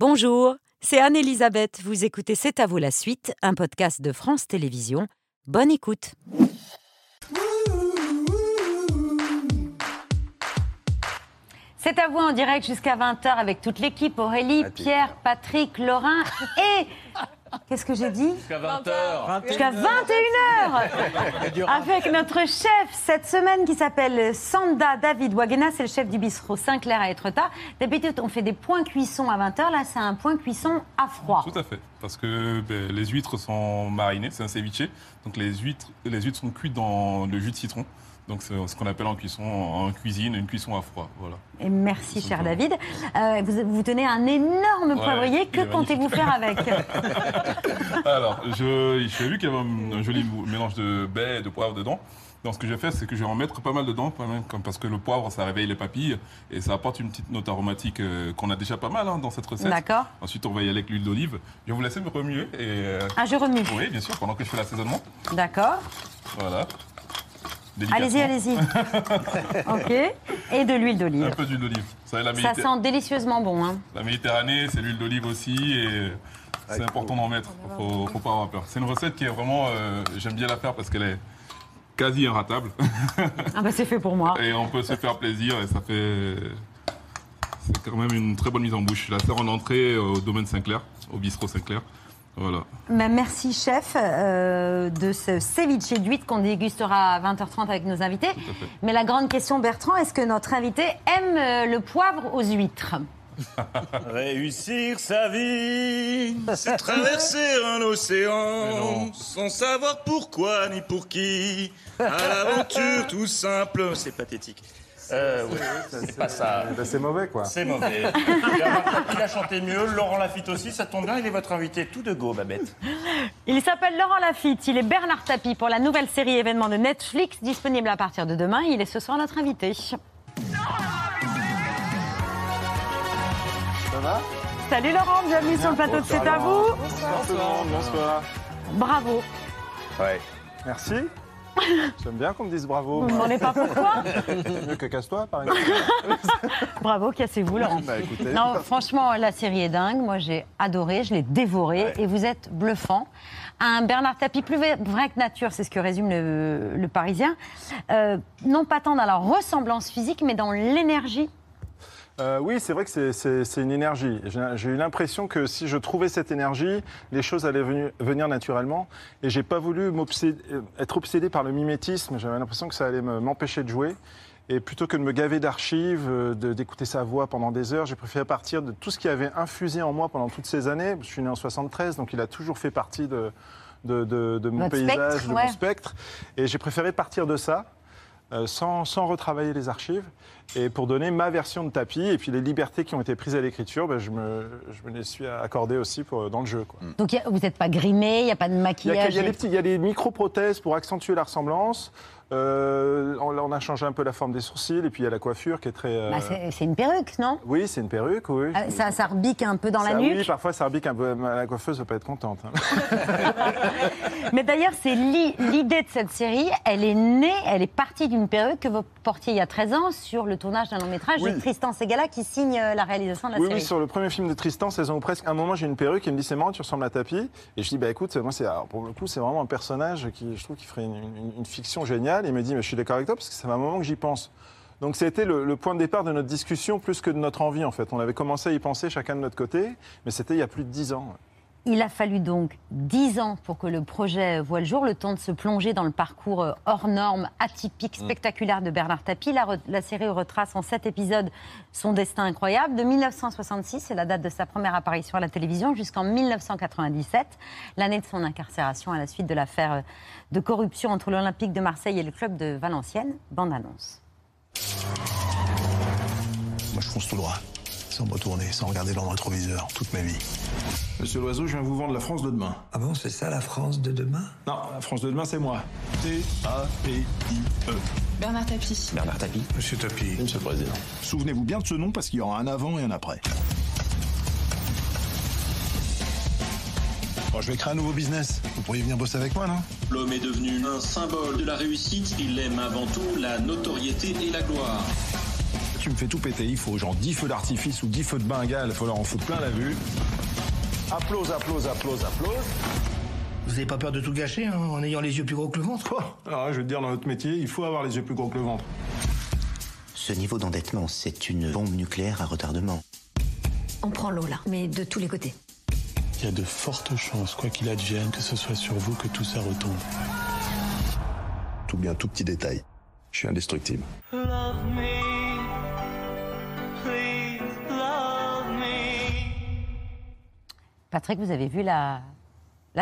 Bonjour, c'est Anne-Elisabeth. Vous écoutez C'est à vous la suite, un podcast de France Télévisions. Bonne écoute. C'est à vous en direct jusqu'à 20h avec toute l'équipe Aurélie, Pierre, Patrick, Laurent et. Qu'est-ce que j'ai dit Jusqu'à 20h. Jusqu'à 21h Avec notre chef cette semaine qui s'appelle Sanda David Wagena, c'est le chef du bistrot Saint-Clair à Etretat. D'habitude, on fait des points cuisson à 20h, là c'est un point cuisson à froid. Tout à fait. Parce que ben, les huîtres sont marinées, c'est un ceviche. Donc les huîtres, les huîtres sont cuites dans le jus de citron. Donc c'est ce qu'on appelle en cuisson, en cuisine, une cuisson à froid. Voilà. Et merci, cher. David. Euh, vous, vous tenez un énorme poivrier. Que comptez-vous faire avec Alors, je, j'ai vu qu'il y avait un, un joli mélange de baies et de poivre dedans. Donc ce que je vais faire, c'est que je vais en mettre pas mal dedans, pas mal, comme- parce que le poivre, ça réveille les papilles et ça apporte une petite note aromatique euh, qu'on a déjà pas mal hein, dans cette recette. D'accord. Ensuite, on va y aller avec l'huile d'olive. Je vais vous laisser me remuer. Et, euh, Ah, je remue. oui, bien sûr, pendant que je fais l'assaisonnement. D'accord. Voilà. Allez-y, allez-y. ok. Et de l'huile Un d'olive. peu d'huile d'olive. Ça Méditer- sent délicieusement bon. Hein. la Méditerranée, c'est l'huile d'olive aussi et c'est important d'en mettre. Faut, faut pas avoir peur. C'est une recette qui est vraiment, euh, j'aime bien la faire parce qu'elle est quasi inratable Ah bah c'est fait pour moi. et on peut se faire plaisir et ça fait, c'est quand même une très bonne mise en bouche. Je la sers en entrée au domaine Saint-Clair, au bistrot Saint-Clair. Voilà. Bah, merci chef euh, de ce ceviche d'huître qu'on dégustera à 20h30 avec nos invités. Tout à fait. Mais la grande question Bertrand, est-ce que notre invité aime euh, le poivre aux huîtres? Réussir sa vie, c'est traverser un océan sans savoir pourquoi ni pour qui. À l'aventure tout simple, c'est pathétique. Euh, oui, c'est pas ça. Ben, c'est mauvais, quoi. C'est mauvais. Tapie l'a chanté mieux, Laurent Lafitte aussi, ça tombe bien, il est votre invité tout de go, Babette. Il s'appelle Laurent Lafitte, il est Bernard Tapie pour la nouvelle série événement de Netflix disponible à partir de demain. Il est ce soir notre invité. Ça va? Salut Laurent, bienvenue sur le plateau de C'est à vous. Bonsoir tout le monde, bonsoir. Bravo. Ouais. Merci. J'aime bien qu'on me dise bravo. Vous ne demandez pas pourquoi Mieux que casse-toi, par exemple. Bravo, cassez-vous Laurent. Bah. Non, franchement, la série est dingue. Moi, j'ai adoré, je l'ai dévoré et vous êtes bluffant. Un Bernard Tapie plus vrai que nature, c'est ce que résume le, le Parisien. Euh, non pas tant dans la ressemblance physique, mais dans l'énergie. Euh, oui, c'est vrai que c'est- une énergie. J'ai eu l'impression que si je trouvais cette énergie, les choses allaient venu- venir naturellement. Et j'ai pas voulu euh, être obsédé par le mimétisme. J'avais l'impression que ça allait me- m'empêcher de jouer. Et plutôt que de me gaver d'archives, euh, d'écouter sa voix pendant des heures, j'ai préféré partir de tout ce qui avait infusé en moi pendant toutes ces années. Je suis né en 73, donc il a toujours fait partie de, de, de- de mon Votre paysage, spectre, de ouais. mon spectre. Et j'ai préféré partir de ça. euh, sans, sans retravailler les archives, et pour donner ma version de tapis, et puis les libertés qui ont été prises à l'écriture, ben, je, me, je me les suis accordées aussi pour, dans le jeu. Quoi. Donc a- vous n'êtes pas grimé, il n'y a pas de maquillage. il y a des micro-prothèses pour accentuer la ressemblance. Euh, on, on a changé un peu la forme des sourcils, et puis il y a la coiffure qui est très... euh, Bah, c'est une perruque, non? Oui, c'est une perruque, oui. Ah, ça, ça rebique un peu dans la nuque? Oui, parfois ça rebique un peu. La coiffeuse ne va pas être contente. hein. Mais d'ailleurs, c'est l'i- l'idée de cette série. Elle est née, elle est partie d'une perruque que vous portiez il y a 13 ans sur le tournage d'un long métrage Oui. de Tristan Segala qui signe euh, la réalisation de la Oui, série. oui, sur le premier film de Tristan, saison ou presque, à un moment j'ai une perruque, il me dit c'est marrant, tu ressembles à Tapi. Et je dis bah écoute, moi c'est pour le coup c'est vraiment un personnage qui je trouve qui ferait une, une- une fiction géniale. Il me dit mais je suis d'accord avec toi parce que ça fait un moment que j'y pense. Donc c'était le, le point de départ de notre discussion plus que de notre envie en fait. On avait commencé à y penser chacun de notre côté, mais c'était il y a plus de dix ans. Il a fallu donc 10 ans pour que le projet voie le jour, le temps de se plonger dans le parcours euh, hors norme, atypique, Mm. spectaculaire de Bernard Tapie. La série retrace en 7 épisodes son destin incroyable. De 1966, c'est la date de sa première apparition à la télévision, jusqu'en 1997, l'année de son incarcération à la suite de l'affaire euh, de corruption entre l'Olympique de Marseille et le club de Valenciennes. Bande annonce. Moi, je fonce tout droit, sans me retourner, sans regarder dans le rétroviseur, toute ma vie. Monsieur Loiseau, je viens vous vendre la France de demain. Ah bon, c'est ça la France de demain? Non, la France de demain, c'est moi. T-A-P-I-E. Bernard Tapie. Bernard Tapie. Monsieur Tapi. Monsieur le Président. Souvenez-vous bien de ce nom parce qu'il y aura un avant et un après. Bon, je vais créer un nouveau business. Vous pourriez venir bosser avec moi, non? L'homme est devenu un symbole de la réussite. Il aime avant tout la notoriété et la gloire. Tu me fais tout péter. Il faut genre 10 feux d'artifice ou 10 feux de Bengale. Il faut leur en foutre plein la vue. Applause, applause, applause, applause. Vous n'avez pas peur de tout gâcher hein, en ayant les yeux plus gros que le ventre Quoi Alors, je veux te dire, dans notre métier, il faut avoir les yeux plus gros que le ventre. Ce niveau d'endettement, c'est une bombe nucléaire à retardement. On prend l'eau là, mais de tous les côtés. Il y a de fortes chances, quoi qu'il advienne, que ce soit sur vous que tout ça retombe. Tout bien, tout petit détail. Je suis indestructible. Patrick, vous avez vu la,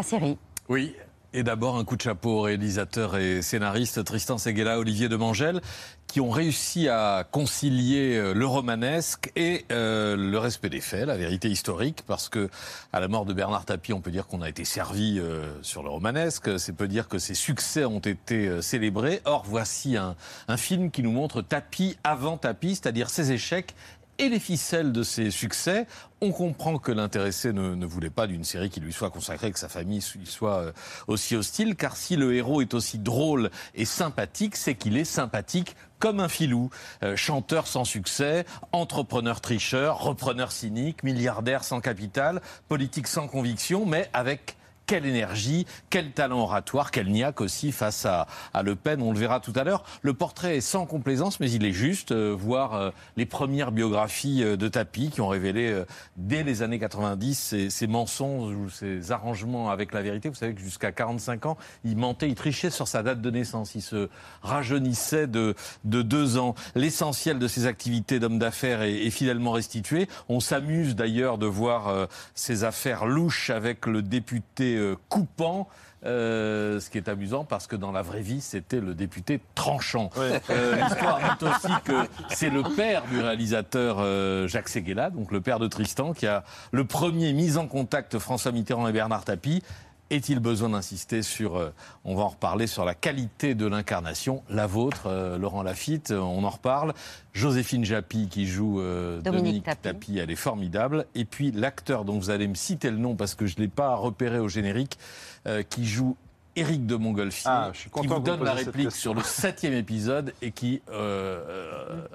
série Oui. Et d'abord, un coup de chapeau aux réalisateurs et scénaristes Tristan Seguela, Olivier de Mangel, qui ont réussi à concilier euh, le romanesque et euh, le respect des faits, la vérité historique, parce que à la mort de Bernard Tapie, on peut dire qu'on a été servi euh, sur le romanesque, c'est peut dire que ses succès ont été célébrés. Or, voici un, un film qui nous montre Tapie avant Tapie, c'est-à-dire ses échecs et les ficelles de ses succès. On comprend que l'intéressé ne, voulait pas d'une série qui lui soit consacrée, que sa famille soit euh, aussi hostile, car si le héros est aussi drôle et sympathique, c'est qu'il est sympathique comme un filou. Euh, chanteur sans succès, entrepreneur tricheur, repreneur cynique, milliardaire sans capital, politique sans conviction, mais avec quelle énergie, quel talent oratoire, quel niaque aussi face à, à Le Pen, on le verra tout à l'heure. Le portrait est sans complaisance, mais il est juste, euh, voir euh, les premières biographies euh, de Tapi qui ont révélé euh, dès les années 90 ces, ces mensonges ou ces arrangements avec la vérité. Vous savez que jusqu'à 45 ans, il mentait, il trichait sur sa date de naissance, il se rajeunissait de, de deux ans. L'essentiel de ses activités d'homme d'affaires est, est fidèlement restitué. On s'amuse d'ailleurs de voir euh, ces affaires louches avec le député euh, coupant. Euh, ce qui est amusant parce que dans la vraie vie, c'était le député tranchant. Euh, L'histoire dit aussi que c'est le père du réalisateur euh, Jacques Séguéla, donc le père de Tristan, qui a le premier mis en contact François Mitterrand et Bernard Tapie. Est-il besoin d'insister sur, euh, on va en reparler, sur la qualité de l'incarnation, la vôtre, euh, Laurent Lafitte, euh, on en reparle. Joséphine Japy qui joue euh, Dominique Dominique, Tapie. Tapie, elle est formidable. Et puis l'acteur dont vous allez me citer le nom parce que je ne l'ai pas repéré au générique, euh, qui joue Éric de Montgolfier, Ah, je suis qui vous donne la réplique sur le septième épisode et qui euh, euh,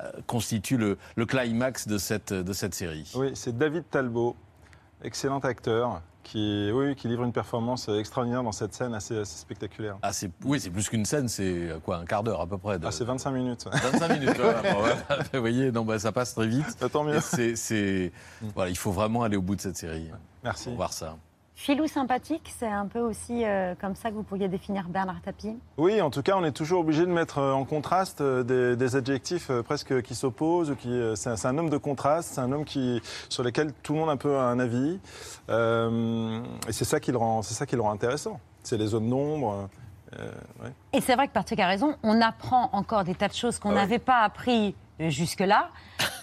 euh, constitue le, le climax de cette, de cette série. Oui, c'est David Talbot, excellent acteur, qui, oui, qui livre une performance extraordinaire dans cette scène assez, assez spectaculaire. Ah, c'est, oui, c'est plus qu'une scène, c'est quoi, un quart d'heure à peu près. De, Ah, c'est 25 minutes. 25 minutes. voilà. Vous voyez, non, bah, ça passe très vite. Bah, tant mieux. C'est- voilà, il faut vraiment aller au bout de cette série Merci. pour voir ça. Filou sympathique, c'est un peu aussi euh, comme ça que vous pourriez définir Bernard Tapie Oui, en tout cas, on est toujours obligé de mettre euh, en contraste euh, des, des adjectifs presque qui s'opposent. Qui, c'est, un, homme de contraste, c'est un homme qui, sur lequel tout le monde a un peu un avis. Euh, et c'est ça qui le rend, c'est ça qui le rend intéressant. C'est les zones d'ombre. euh, ouais. Et c'est vrai que Patrick a raison, on apprend encore des tas de choses qu'on Ah ouais. n'avait pas appris jusque-là.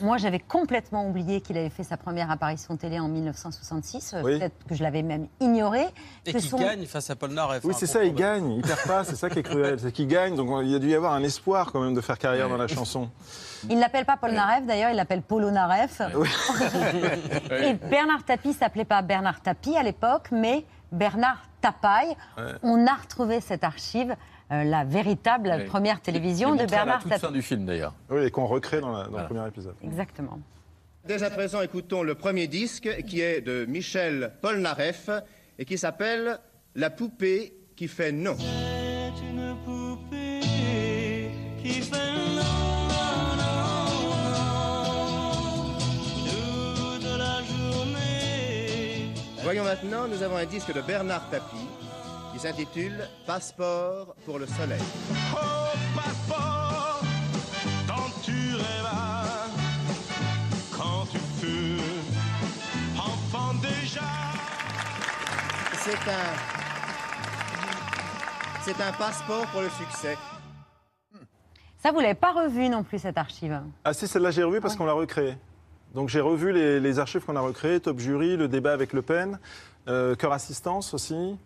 Moi, j'avais complètement oublié qu'il avait fait sa première apparition télé en 1966. euh, Oui. Peut-être que je l'avais même ignoré. Et son- gagne face à Paul Naref. Oui, c'est ça, il gagne, il perd pas, c'est ça qui est cruel, c'est qu'il gagne, donc il y a dû y avoir un espoir quand même de faire carrière dans la chanson. Il l'appelle pas Paul Naref, d'ailleurs, il l'appelle Polo Naref. Et Bernard Tapie s'appelait pas Bernard Tapie à l'époque, mais Bernard Tapaille. On a retrouvé cette archive, euh, la véritable Oui. première télévision de la Bernard toute Tapie. fin du film d'ailleurs. Oui, et qu'on recrée dans, la- dans Voilà. le premier épisode. Exactement. Dès à présent, écoutons le premier disque qui est de Michel Polnareff et qui s'appelle La poupée qui fait non. une poupée qui fait non, la. Voyons maintenant, nous avons un disque de Bernard Tapie qui s'intitule Passeport pour le soleil. Oh, passeport, tu rêvas quand tu fus enfant déjà. C'est un. C'est un passeport pour le succès. Ça, vous l'avez pas revu non plus, cette archive Ah si, celle-là j'ai revu parce qu'on l'a recréée. Donc j'ai revu les, les archives qu'on a recréées, Top Jury, le débat avec Le Pen, euh, Cœur Assistance aussi.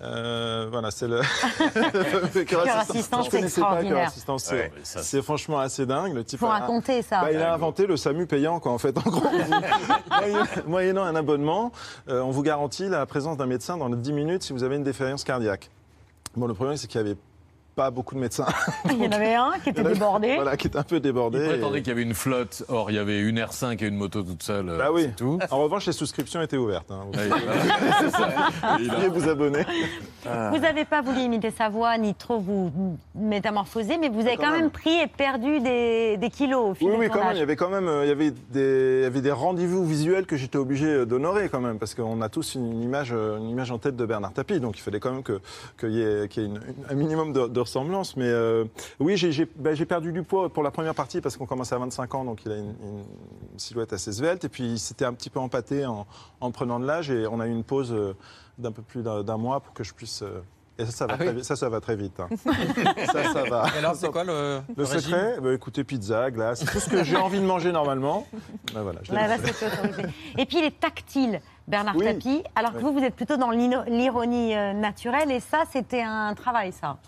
Euh, voilà, c'est le. Cœur Assistance, Je connaissais pas Cœur extraordinaire. Assistance. C'est Ouais, ça, franchement assez dingue. Le type Faut a- raconter ça. Bah, il a inventé le SAMU payant, quoi, en fait. En gros, moyennant- moyennant un abonnement, euh, on vous garantit la présence d'un médecin dans les 10 minutes si vous avez une défaillance cardiaque. Bon, le problème, c'est qu'il y avait pas beaucoup de médecins. Il y en avait un qui était débordé. Voilà, qui était un peu débordé. Il et- prétendait qu'il y avait une flotte. Or, il y avait une R5 et une moto toute seule. Bah oui. tout. En revanche, les souscriptions étaient ouvertes. hein. Vous Ouais, pouvez- vous pouvez vous abonner. Vous n'avez pas voulu imiter sa voix ni trop vous métamorphoser, mais vous avez Quand quand, même. même. pris et perdu des, des kilos au fil Oui, oui, quand même. Il y avait quand même, euh, il y avait des, il y avait des rendez-vous visuels que j'étais obligé euh, d'honorer quand même, parce qu'on a tous une image, euh, une image en tête de Bernard Tapie, donc il fallait quand même que- qu'il y ait, qu'il y ait une- une- un minimum de, de ressemblance. Mais euh, oui, j'ai j'ai- ben, perdu du poids pour la première partie parce qu'on commençait à 25 ans, donc il a une, une silhouette assez svelte, et puis il s'était un petit peu empâté en, en prenant de l'âge, et on a eu une pause euh, d'un peu plus d'un mois pour que je puisse. euh, et ça, ça va, Ah très, oui. vite, ça, ça va très vite. hein. ça, ça va. Et alors, c'est quoi le, secret, bah, écoutez, pizza, glace, tout ce que j'ai envie de manger normalement. Bah, voilà, je. Et puis il est tactile, Bernard Oui. Tapie, alors que Oui. vous, vous êtes plutôt dans l'ironie euh, naturelle, et ça, c'était un travail, ça?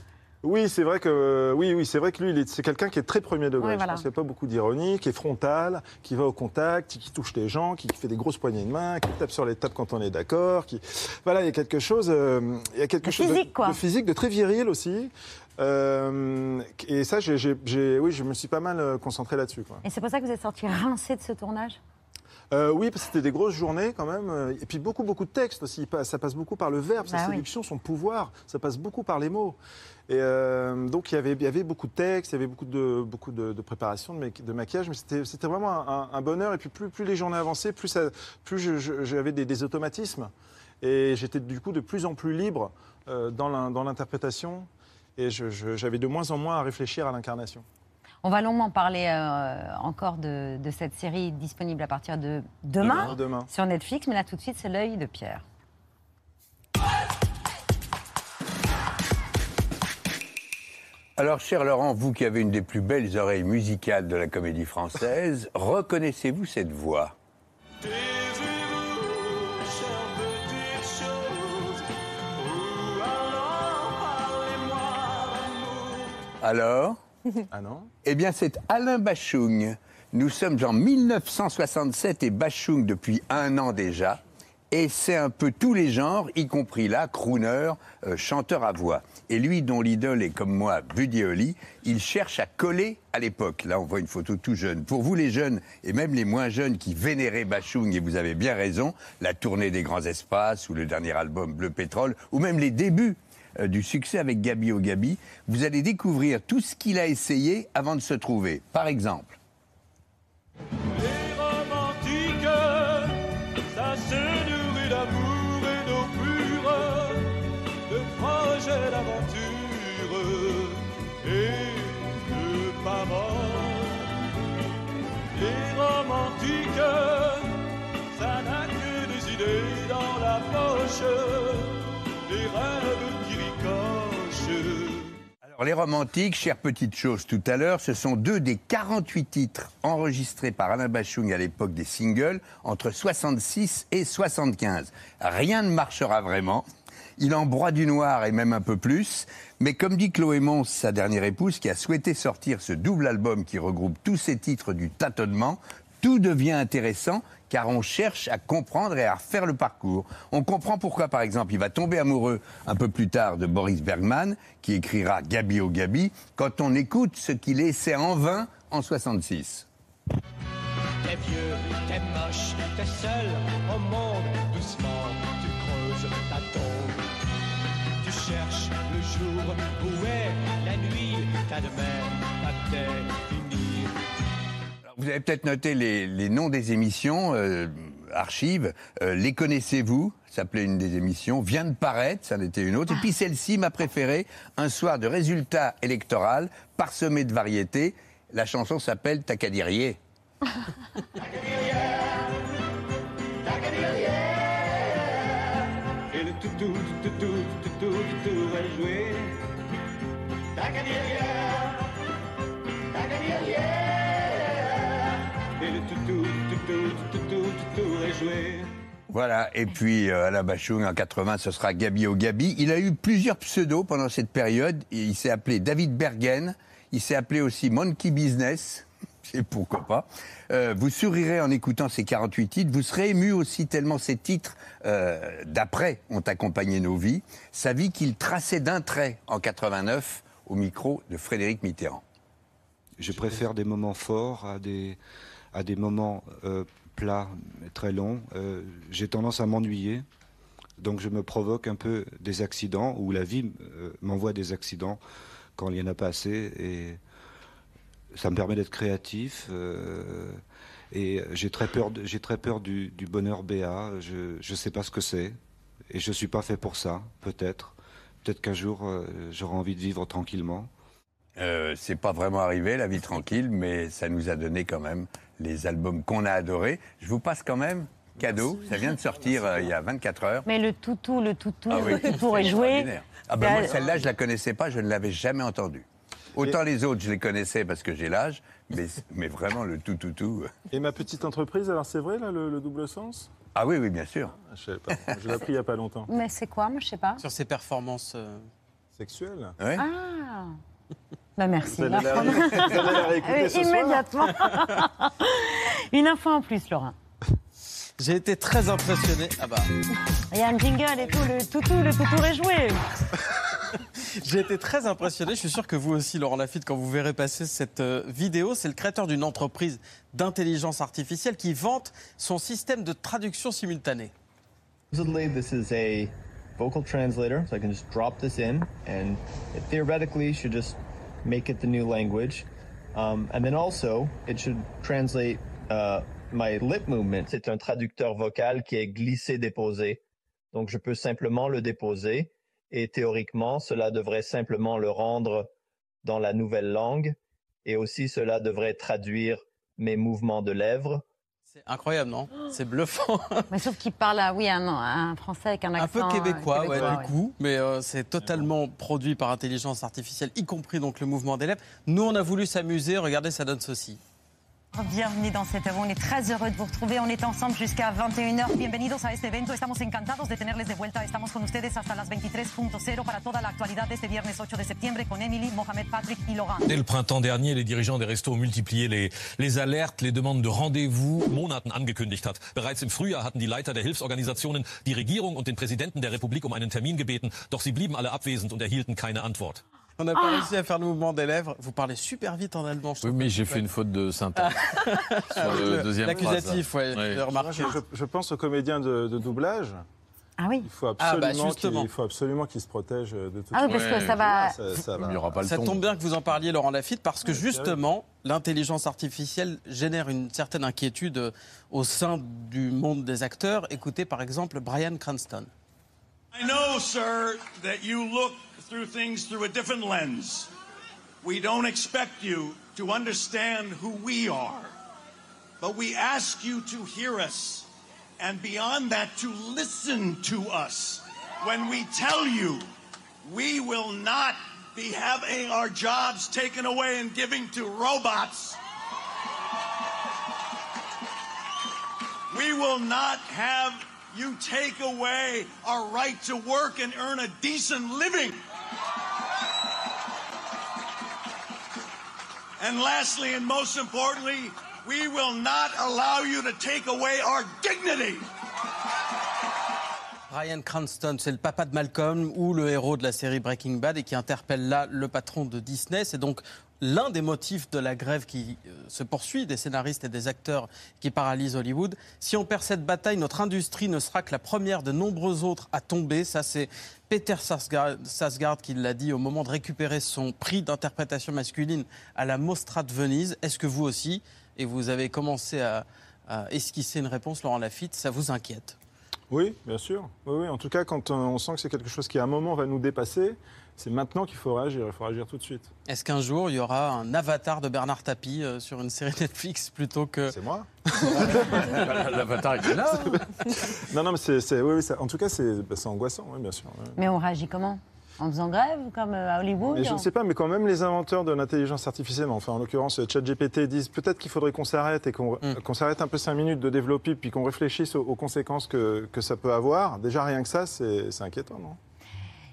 Oui, c'est vrai que oui, oui, c'est vrai que lui, c'est quelqu'un qui est très premier degré. Oui, Je voilà. pense qu'il n'y a pas beaucoup d'ironie, qui est frontal, qui va au contact, qui touche les gens, qui fait des grosses poignées de main, qui tape sur les tables quand on est d'accord. Qui... Voilà, il y a quelque chose, euh, il y a quelque De chose physique, de, quoi. de physique, de très viril aussi. Euh, et ça, j'ai- oui, je me suis pas mal euh, concentré là-dessus. Et c'est pour ça que vous êtes sorti rincé de ce tournage? Euh, oui, parce que c'était des grosses journées quand même. Et puis beaucoup, beaucoup de textes aussi. Ça passe beaucoup par le verbe, sa Bah oui. séduction, son pouvoir. Ça passe beaucoup par les mots. Et euh, donc il y, avait, il y avait beaucoup de textes, il y avait beaucoup de, beaucoup de, de préparation, de, ma- de maquillage. Mais c'était vraiment un, un bonheur. Et puis plus, plus les journées avançaient, plus, ça- j'avais des, des automatismes. Et j'étais du coup de plus en plus libre euh, dans l'in- dans l'interprétation. Et j'avais de moins en moins à réfléchir à l'incarnation. On va longuement parler euh, encore de, de cette série disponible à partir de demain, Demain, demain. sur Netflix, mais là tout de suite, c'est l'œil de Pierre. Alors, cher Laurent, vous qui avez une des plus belles oreilles musicales de la comédie française, reconnaissez-vous cette voix? Alors? Ah non? Eh bien, c'est Alain Bachung. Nous sommes en 1967 et Bachung depuis un an déjà. Et c'est un peu tous les genres, y compris là, crooner, euh, chanteur à voix. Et lui, dont l'idole est comme moi, Buddy Holly, il cherche à coller à l'époque. Là, on voit une photo tout jeune. Pour vous, les jeunes, et même les moins jeunes qui vénéraient Bachung, et vous avez bien raison, la tournée des grands espaces, ou le dernier album Bleu Pétrole, ou même les débuts euh, du succès avec Gabi au Gabi, vous allez découvrir tout ce qu'il a essayé avant de se trouver. Par exemple, Les romantiques, chère petite chose tout à l'heure, ce sont deux des 48 titres enregistrés par Alain Bachung à l'époque des singles, entre 66 et 75. Rien ne marchera vraiment. Il en broie du noir et même un peu plus. Mais comme dit Chloé Mons, sa dernière épouse, qui a souhaité sortir ce double album qui regroupe tous ces titres du tâtonnement, tout devient intéressant car on cherche à comprendre et à refaire le parcours. On comprend pourquoi, par exemple, il va tomber amoureux un peu plus tard de Boris Bergman, qui écrira Gabi au Gabi, quand on écoute ce qu'il essaie en vain en 66. T'es vieux, t'es moche, t'es seul au monde. Doucement, tu creuses tombe. Tu cherches le jour où est la nuit. Ta demain, pas fini. Vous avez peut-être noté les, les noms des émissions, euh, archives. Euh, les connaissez-vous Ça s'appelait une des émissions. Vient de paraître, ça en était une autre. Et puis celle-ci, ma préférée, un soir de résultat électoral, parsemé de variétés. La chanson s'appelle Tacadirier. Et le toutou, toutou, toutou, toutou va jouer. Tacadirière, Voilà, et puis euh, Alain Bachung en 80, ce sera Gabi au Gabi. Il a eu plusieurs pseudos pendant cette période. Il s'est appelé David Bergen, il s'est appelé aussi Monkey Business, et pourquoi pas. Euh, vous sourirez en écoutant ces 48 titres, vous serez ému aussi tellement ces titres euh, d'après ont accompagné nos vies. Sa vie qu'il traçait d'un trait en 89 au micro de Frédéric Mitterrand. Je préfère des moments forts à des, à des moments euh, plats, très longs. Euh, J'ai tendance à m'ennuyer. Donc je me provoque un peu des accidents, ou la vie euh, m'envoie des accidents quand il n'y en a pas assez. Et ça me permet d'être créatif. euh, et j'ai très peur, j'ai très peur du, bonheur béat. Je ne sais pas ce que c'est. Et je ne suis pas fait pour ça, peut-être. Peut-être qu'un jour, j'aurai envie de vivre tranquillement. Euh, c'est pas vraiment arrivé, la vie tranquille, mais ça nous a donné quand même les albums qu'on a adorés. Je vous passe quand même cadeau. Ça vient de sortir euh, il y a 24 heures. Mais le toutou, le toutou, Ah oui, le toutou est joué. Ah ben moi, celle-là, je la connaissais pas, je ne l'avais jamais entendue. Autant les autres, je les connaissais parce que j'ai l'âge, mais, mais vraiment le tout, tout, tout. Et ma petite entreprise, alors c'est vrai, là, le, le double sens? Ah oui, oui, bien sûr. Je savais pas. Je l'ai appris il n'y a pas longtemps. Mais c'est quoi? Moi, je sais pas. Sur ses performances. euh, Sexuel Ah bah merci. Vous allez la- Laurent. vous allez la réécouter ce soir Immédiatement. Une info en plus, Laurent. J'ai été très impressionné. Ah bah. Il y a un jingle et tout, le toutou, le toutou est joué. J'ai été très impressionné. Je suis sûr que vous aussi, Laurent Lafitte, quand vous verrez passer cette euh, vidéo, c'est le créateur d'une entreprise d'intelligence artificielle qui vante son système de traduction simultanée. Supposedly, this is a vocal translator, so I can just drop this in, and it theoretically should just make it the new language. Um, and then also, it should translate uh, my lip movement. C'est un traducteur vocal qui est glissé-déposé. Donc, je peux simplement le déposer, et théoriquement, cela devrait simplement le rendre dans la nouvelle langue, et aussi cela devrait traduire mes mouvements de lèvres. C'est incroyable, non? C'est bluffant. Mais sauf qu'il parle, à, oui, un, un français avec un Un accent peu euh, québécois, ouais, du coup, mais euh, c'est totalement produit par intelligence artificielle, y compris donc le mouvement des lèvres. Nous, on a voulu s'amuser. Regardez, ça donne ceci. Bienvenue dans cette. On est très heureux de vous retrouver. On est ensemble jusqu'à 21h. Bienvenidos a este evento. Estamos encantados de tenerles de vuelta. Estamos con ustedes hasta las 23.0 para toda la actualidad de este viernes 8 de septiembre con Emily, Mohamed, Patrick y Laurent. Dès le printemps dernier, les dirigeants des restos ont multiplié les, les alertes, les demandes de rendezvous, Monaten angekündigt hat. Bereits im Frühjahr hatten die Leiter der Hilfsorganisationen die Regierung und den Präsidenten der Republik um einen Termin gebeten, doch sie blieben alle abwesend und erhielten keine Antwort. On n'a pas réussi à faire le mouvement des lèvres. Vous parlez super vite en allemand. je Oui, mais j'ai fait une faute de syntaxe. sur le Le- deuxième L'accusatif, ouais, remarqué. Je, je pense aux comédiens de, de doublage. Ah oui. Il faut Ah, bah, absolument justement. qu'il absolument se protègent de tout Ah oui, parce que ça va- Ça, ça va. Il n'y aura pas le Ça tombe bien que vous en parliez, Laurent Lafitte, parce que justement, l'intelligence artificielle génère une certaine inquiétude euh, au sein du monde des acteurs. Écoutez par exemple Brian Cranston. I know, sir, that you look through things through a different lens. We don't expect you to understand who we are, but we ask you to hear us, and beyond that, to listen to us. When we tell you we will not be having our jobs taken away and giving to robots. We will not have you take away our right to work and earn a decent living. And lastly, and most importantly, we will not allow you to take away our dignity. Brian Cranston, c'est le papa de Malcolm ou le héros de la série Breaking Bad et qui interpelle là le patron de Disney. C'est donc l'un des motifs de la grève qui euh, se poursuit des scénaristes et des acteurs qui paralysent Hollywood. Si on perd cette bataille, notre industrie ne sera que la première de nombreux autres à tomber. Ça, c'est Peter Sarsgaard qui l'a dit au moment de récupérer son prix d'interprétation masculine à la Mostra de Venise. Est-ce que vous aussi, et vous avez commencé à, à esquisser une réponse, Laurent Lafitte, ça vous inquiète? Oui, bien sûr. Oui, oui. En tout cas, quand euh, on sent que c'est quelque chose qui, à un moment, va nous dépasser, c'est maintenant qu'il faut réagir. Il faut réagir tout de suite. Est-ce qu'un jour, il y aura un avatar de Bernard Tapie euh, sur une série Netflix plutôt que... C'est moi L'avatar est là. Non, non, mais c'est, oui, oui, en tout cas, c'est, bah, c'est angoissant, oui, bien sûr. oui. Mais on réagit comment? En faisant grève, comme euh, à Hollywood Mais je ne sais pas, mais quand même les inventeurs de l'intelligence artificielle, enfin en l'occurrence ChatGPT, disent peut-être qu'il faudrait qu'on s'arrête et qu'on, qu'on s'arrête un peu cinq minutes de développer, puis qu'on réfléchisse aux, aux conséquences que, que ça peut avoir. Déjà rien que ça, c'est, c'est inquiétant, non?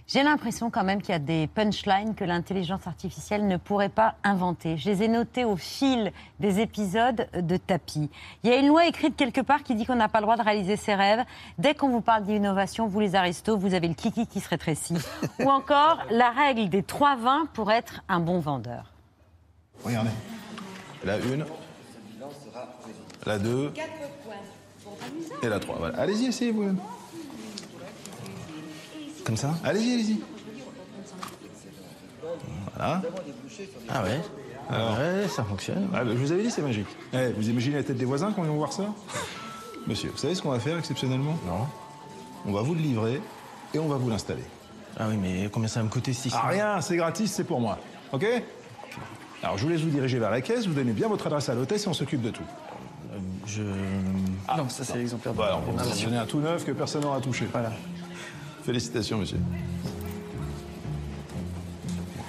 J'ai l'impression quand même qu'il y a des punchlines que l'intelligence artificielle ne pourrait pas inventer. Je les ai notées au fil des épisodes de Tapis. Il y a une loi écrite quelque part qui dit qu'on n'a pas le droit de réaliser ses rêves. Dès qu'on vous parle d'innovation, vous les aristos, vous avez le kiki qui se rétrécit. Ou encore la règle des trois vins pour être un bon vendeur. Regardez. La une, la deux et la trois. Voilà. Allez-y, essayez vous-même. Comme ça Allez-y, allez-y. Voilà. Ah ouais Alors, Ouais, ça fonctionne. ah, bah, je vous avais dit, c'est magique. Eh, vous imaginez la tête des voisins quand ils vont voir ça Monsieur, vous savez ce qu'on va faire exceptionnellement Non. On va vous le livrer et on va vous l'installer. Ah oui, mais combien ça va me coûter si Ah rien, c'est gratis, c'est pour moi. Ok? Alors je vous laisse vous diriger vers la caisse, vous donnez bien votre adresse à l'hôtesse et on s'occupe de tout. Je. non, ça c'est l'exemplaire de. Voilà, on va vous donner un tout neuf que personne n'aura touché. Voilà. Félicitations, monsieur.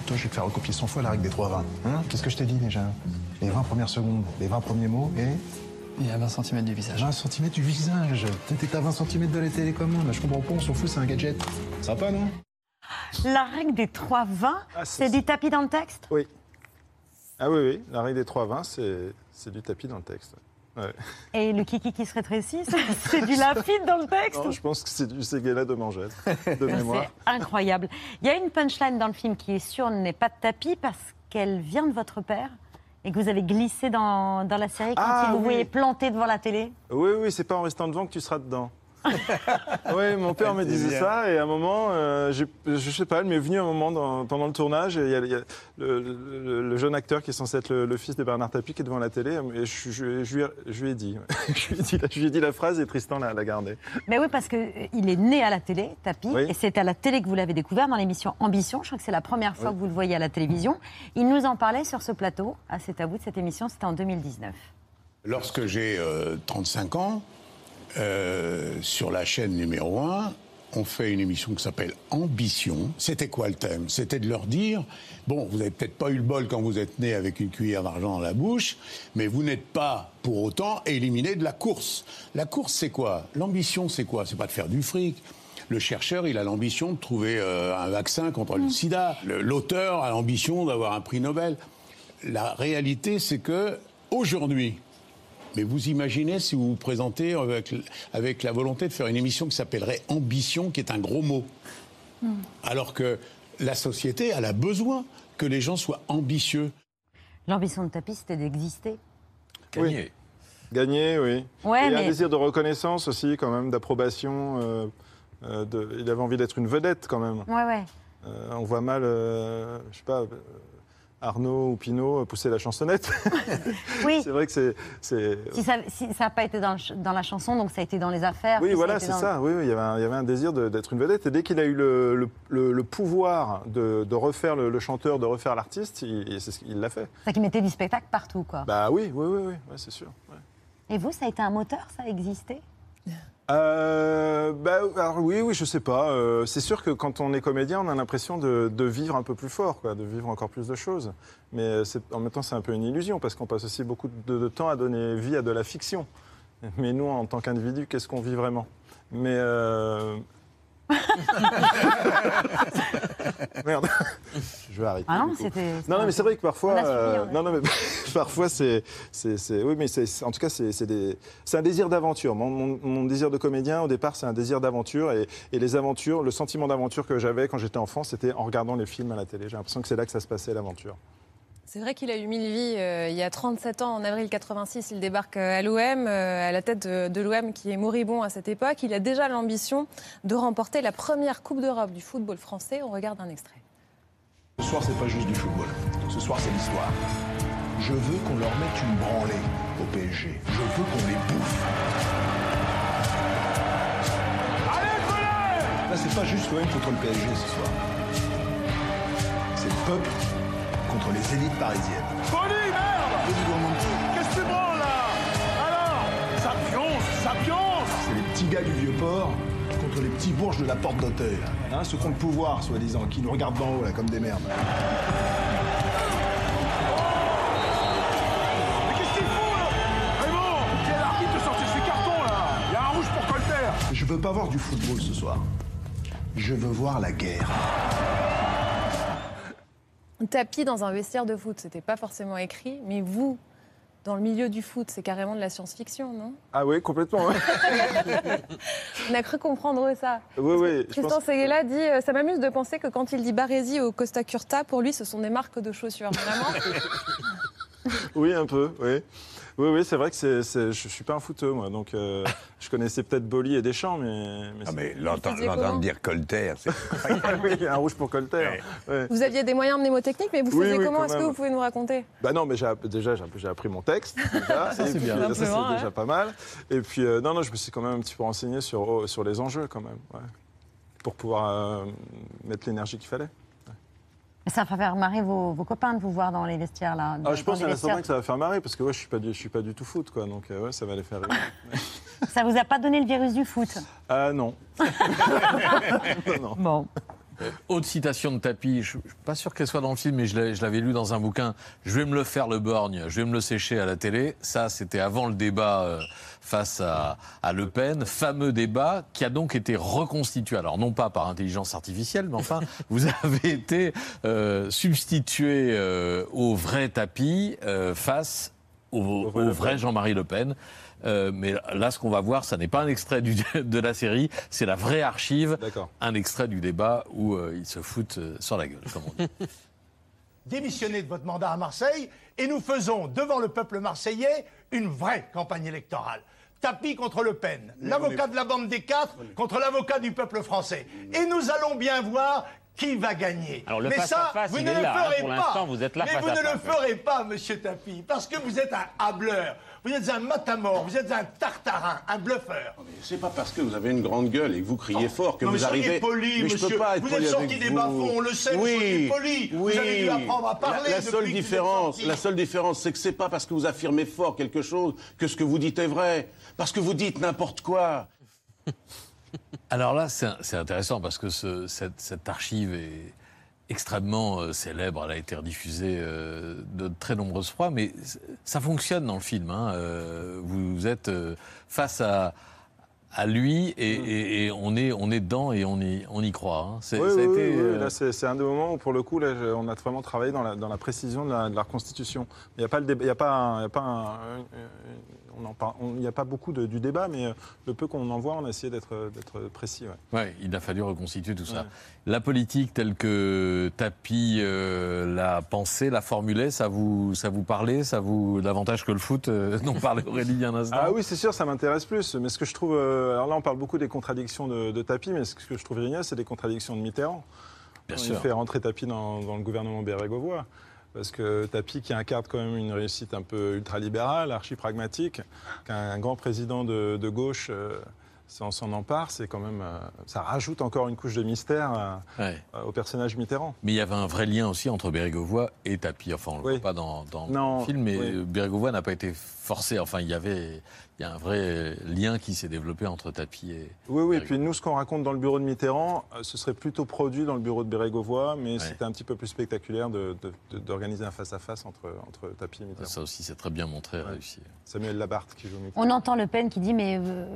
Toi, je vais te faire recopier 100 fois la règle des 3 20. Hein Qu'est-ce que je t'ai dit déjà? Les 20 premières secondes, les 20 premiers mots et. Et à 20 cm du visage. 20 cm du visage. T'étais à 20 cm de la télécommande. Je comprends pas, on s'en fout, c'est un gadget. Sympa, non? La règle des trois vins, c'est du tapis dans le texte? Oui. Ah oui, oui, la règle des 3 20, c'est c'est du tapis dans le texte. Ouais. Et le kiki qui se rétrécit, c'est- c'est du lapide dans le texte Non, je pense que c'est du Séguéla de Mangette, de mémoire. C'est incroyable. Il y a une punchline dans le film qui est sûre n'est pas de tapis parce qu'elle vient de votre père et que vous avez glissé dans, dans la série quand Ah, il vous oui. voyait planté devant la télé. Oui, oui, c'est pas en restant devant que tu seras dedans. oui, mon père me disait bien. ça et à un moment, euh, je sais pas, elle m'est venue un moment dans- pendant le tournage et il y a, il y a le, le- le jeune acteur qui est censé être le, le fils de Bernard Tapie qui est devant la télé et je, je- je lui, ai, je lui ai dit, je lui ai dit, je lui ai dit la phrase et Tristan l'a gardée. Mais oui, parce qu'il est né à la télé, Tapi, Oui. et c'est à la télé que vous l'avez découvert dans l'émission Ambition. Je crois que c'est la première fois Oui. que vous le voyez à la télévision. Il nous en parlait sur ce plateau, à cet à bout de cette émission, c'était en 2019. Lorsque j'ai euh, 35 ans, euh, sur la chaîne numéro 1, on fait une émission qui s'appelle Ambition. C'était quoi le thème? C'était de leur dire bon, vous n'avez peut-être pas eu le bol quand vous êtes né avec une cuillère d'argent dans la bouche, mais vous n'êtes pas pour autant éliminé de la course. La course, c'est quoi? L'ambition, c'est quoi? C'est pas de faire du fric. Le chercheur, il a l'ambition de trouver euh, un vaccin contre le sida. Le- L'auteur a l'ambition d'avoir un prix Nobel. La réalité, c'est que aujourd'hui, mais vous imaginez si vous vous présentez avec, avec la volonté de faire une émission qui s'appellerait Ambition, qui est un gros mot. Alors que la société, elle a besoin que les gens soient ambitieux. L'ambition de Tapi, c'était d'exister. Oui. Gagner, oui. Ouais, et mais- un désir de reconnaissance aussi, quand même, d'approbation. euh, euh, de- il avait envie d'être une vedette, quand même. Ouais, ouais. Euh, on voit mal, euh, je sais pas, euh, Arnaud ou Pinot pousser la chansonnette. Oui. c'est vrai que c'est. Si ça n'a pas été dans, le ch- dans la chanson, donc ça a été dans les affaires. Oui, voilà, c'est ça. Oui, oui, il, y avait un, il y avait un désir d'être une vedette. Et dès qu'il a eu le, le- le- le pouvoir de, de refaire le, le chanteur, de refaire l'artiste, il, c'est ce qu'il l'a fait. C'est qui mettait du spectacle partout, quoi. Bah oui, oui, oui, oui, c'est sûr. ouais. Et vous, ça a été un moteur, ça a existé? Euh, bah, alors oui, oui, je sais pas. Euh, c'est sûr que quand on est comédien, on a l'impression de, vivre un peu plus fort, quoi, de vivre encore plus de choses. Mais euh, en même temps, c'est un peu une illusion parce qu'on passe aussi beaucoup de, temps à donner vie à de la fiction. Mais nous, en tant qu'individu, qu'est-ce qu'on vit vraiment? Mais euh... merde, je vais arrêter. Ah non, c'était- Non, non, mais c'est vrai que parfois, euh, non, non, mais parfois c'est, oui, mais en tout cas, c'est, des, un désir d'aventure. Mon, mon- mon désir de comédien, au départ, c'est un désir d'aventure, et, et les aventures, le sentiment d'aventure que j'avais quand j'étais enfant, c'était en regardant les films à la télé. J'ai l'impression que c'est là que ça se passait l'aventure. C'est vrai qu'il a eu mille vies. euh, il y a 37 ans, en avril 86, il débarque euh, à l'OM, euh, à la tête de, l'OM qui est moribond à cette époque. Il a déjà l'ambition de remporter la première Coupe d'Europe du football français. On regarde un extrait. Ce soir, c'est pas juste du football. Ce soir, c'est l'histoire. Je veux qu'on leur mette une branlée au PSG. Je veux qu'on les bouffe. Là, c'est pas juste l'OM contre le PSG ce soir. C'est le peuple contre les élites parisiennes. Folie, merde Qu'est-ce que tu branles là Alors Ça pionce, ça pionce C'est les petits gars du vieux port contre les petits bourges de la porte d'Auteuil. Hein, ceux qui ont le pouvoir, soi-disant, qui nous regardent d'en haut, là, comme des merdes. Mais qu'est-ce qu'il fout là Raymond Quel arbitre de sortir ses cartons là Il y a un rouge pour Colter Je veux pas voir du football ce soir. Je veux voir la guerre. Tapis dans un vestiaire de foot, c'était pas forcément écrit, mais vous, dans le milieu du foot, c'est carrément de la science-fiction, non? Ah oui, complètement. ouais. On a cru comprendre ça. Oui, oui. Tristan Seguela dit euh, Ça m'amuse de penser que quand il dit Barési ou Costa Curta, pour lui, ce sont des marques de chaussures. Vraiment? Oui, un peu, oui. Oui, oui, c'est vrai que c'est, c'est- je suis pas un footeux, moi. Donc, euh, je connaissais peut-être Bolly et Deschamps, mais. mais Ah, mais l'entendre dire Colter, c'est oui, un rouge pour Colter. Ouais. Vous aviez des moyens mnémotechniques, mais vous Oui, faisiez oui, comment? Est-ce que vous pouvez nous raconter? Bah non, mais j'ai, déjà, j'ai, appris mon texte. Déjà, Ça, c'est puis, bien. Ça, Simplement, c'est ouais. déjà pas mal. Et puis, euh, non, non, je me suis quand même un petit peu renseigné sur, oh, sur les enjeux, quand même. ouais. Pour pouvoir euh, mettre l'énergie qu'il fallait. Ça va faire marrer vos, vos copains de vous voir dans les vestiaires là. Ah, je pense les qu'il y en a vestiaires. certains que ça va faire marrer, parce que ouais, je suis pas du, je suis pas du tout foot, quoi. Donc, euh, ouais, ça va les faire rire. Ça vous a pas donné le virus du foot? Ah non. non. Bon. Autre citation de Tapi, je ne suis pas sûr qu'elle soit dans le film, mais je l'avais lu dans un bouquin. Je vais me le faire le borgne, je vais me le sécher à la télé. Ça, c'était avant le débat euh, face à, à Le Pen, fameux débat qui a donc été reconstitué. Alors non pas par intelligence artificielle, mais enfin, vous avez été euh, substitué euh, au vrai Tapi euh, face au, vrai au. Jean-Marie Le Pen. Euh, mais là, ce qu'on va voir, ça n'est pas un extrait du- de la série, c'est la vraie archive, D'accord. un extrait du débat où euh, ils se foutent euh, sur la gueule, comme on dit. Démissionnez de votre mandat à Marseille et nous faisons devant le peuple marseillais une vraie campagne électorale. Tapis contre Le Pen, l'avocat de la bande des quatre contre l'avocat du peuple français. Et nous allons bien voir qui va gagner. Alors, le Mais face ça, à face, vous ne le là, hein. ferez Pour pas. vous êtes là Mais face vous à ne le ferez pas, monsieur Tapie, parce que vous êtes un hableur, vous êtes un matamor, vous êtes un tartarin, un bluffeur. C'est pas parce que vous avez une grande gueule et que vous criez fort que non, mais vous arrivez. poli, mais je monsieur. peux pas être Vous poli êtes sorti des vous. bas-fonds, on le sait, vous oui, poli. Vous Oui. avez dû apprendre à parler La, la seule vous différence, la seule différence, c'est que c'est pas parce que vous affirmez fort quelque chose que ce que vous dites est vrai. Parce que vous dites n'importe quoi. Alors là, c'est intéressant parce que ce- cette, cette archive est extrêmement euh, célèbre. Elle a été rediffusée euh, de très nombreuses fois, mais ça fonctionne dans le film. hein. Euh, vous êtes face à, à lui et, et- et on, est, on est dedans et on y, on y croit. hein. C'est- Oui, oui, oui, euh, un des moments où, pour le coup, là, on a vraiment travaillé dans la, dans la précision de la, de la reconstitution. Il n'y a pas le débat, il y a pas, un- il y a pas un- il n'y a pas beaucoup de- du débat, mais euh, le peu qu'on en voit, on a essayé d'être d'être précis. ouais. Ouais, il a fallu reconstituer tout ça. Ouais. La politique telle que Tapi euh, l'a pensée, l'a formulée, ça vous, ça vous parlait, ça vous davantage que le foot euh, dont parlait Aurélie il y a un instant? Ah oui, c'est sûr, ça m'intéresse plus. Mais ce que je trouve. euh, alors là, on parle beaucoup des contradictions de, de Tapi, mais ce que je trouve génial, c'est des contradictions de Mitterrand. Bien Quand sûr. Il fait rentrer Tapi dans, dans le gouvernement Bérégovois. Parce que Tapi, qui incarne quand même une réussite un peu ultralibérale, archi-pragmatique, qu'un grand président de, de gauche euh, s'en empare, c'est quand même. euh, ça rajoute encore une couche de mystère euh, Ouais. euh, au personnage Mitterrand. Mais il y avait un vrai lien aussi entre Bérégovoy et Tapi. Enfin, on ne le Oui. voit pas dans, dans Non, le film, mais oui. Bérégovoy n'a pas été forcé. Enfin, il y avait il y a un vrai lien qui s'est développé entre Tapi et. Oui, oui, et puis nous, ce qu'on raconte dans le bureau de Mitterrand, euh, ce serait plutôt produit dans le bureau de Bérégovoy, mais c'était un petit peu plus spectaculaire d'organiser un face-à-face entre, entre Tapi et Mitterrand. Ça aussi, c'est très bien montré, réussi. Samuel Labarthe qui joue Mitterrand. On entend Le Pen qui dit mais euh,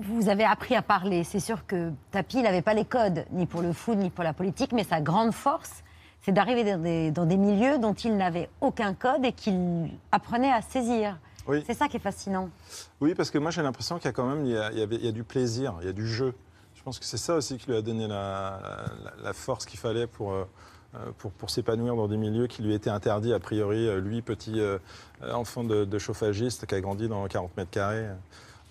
vous avez appris à parler. C'est sûr que Tapi n'avait pas les codes, ni pour le foot, ni pour la politique, mais sa grande force, c'est d'arriver dans des, dans des milieux dont il n'avait aucun code et qu'il apprenait à saisir. Oui. C'est ça qui est fascinant. Oui, parce que moi j'ai l'impression qu'il y a quand même il y a, il y avait- il y a du plaisir, il y a du jeu. Je pense que c'est ça aussi qui lui a donné la, la- la force qu'il fallait pour, euh, pour, pour s'épanouir dans des milieux qui lui étaient interdits, a priori. Euh, Lui, petit euh, enfant de, de chauffagiste qui a grandi dans 40 mètres carrés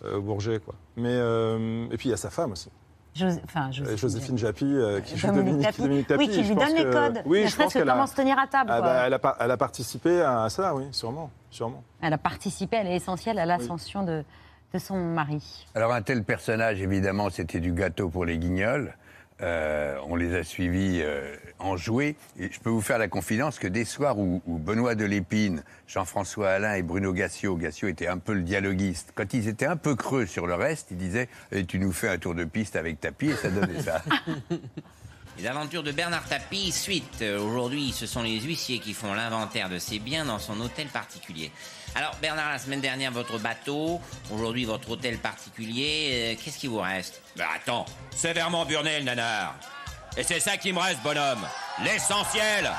au Bourget. Quoi. Mais, euh, et puis il y a sa femme aussi. Jos- enfin, Euh, Joséphine, Joséphine Japy, euh, qui joue Dominique Dominique, Tapie. Dominique Tapie. Oui, qui lui donne les que- codes. Oui, ne je pense que qu'elle a- comment se tenir à table. Ah quoi. bah, elle, a, par- elle a participé à ça, oui, sûrement. sûrement. Elle a participé, elle est essentielle à l'ascension de, de son mari. Alors un tel personnage, évidemment, c'était du gâteau pour les guignols. Euh, on les a suivis euh, en jouet. Et je peux vous faire la confidence que des soirs où, où Benoît de Lépine, Jean-François Alain et Bruno Gassio, Gassio était un peu le dialoguiste, quand ils étaient un peu creux sur le reste, ils disaient Eh, Tu nous fais un tour de piste avec tapis et ça donnait ça. Les aventures de Bernard Tapie, suite. Euh, Aujourd'hui, ce sont les huissiers qui font l'inventaire de ses biens dans son hôtel particulier. Alors, Bernard, la semaine dernière, votre bateau. Aujourd'hui, votre hôtel particulier. Euh, Qu'est-ce qui vous reste? Bah attends, sévèrement burné le nanar. Et c'est ça qui me reste, bonhomme. L'essentiel.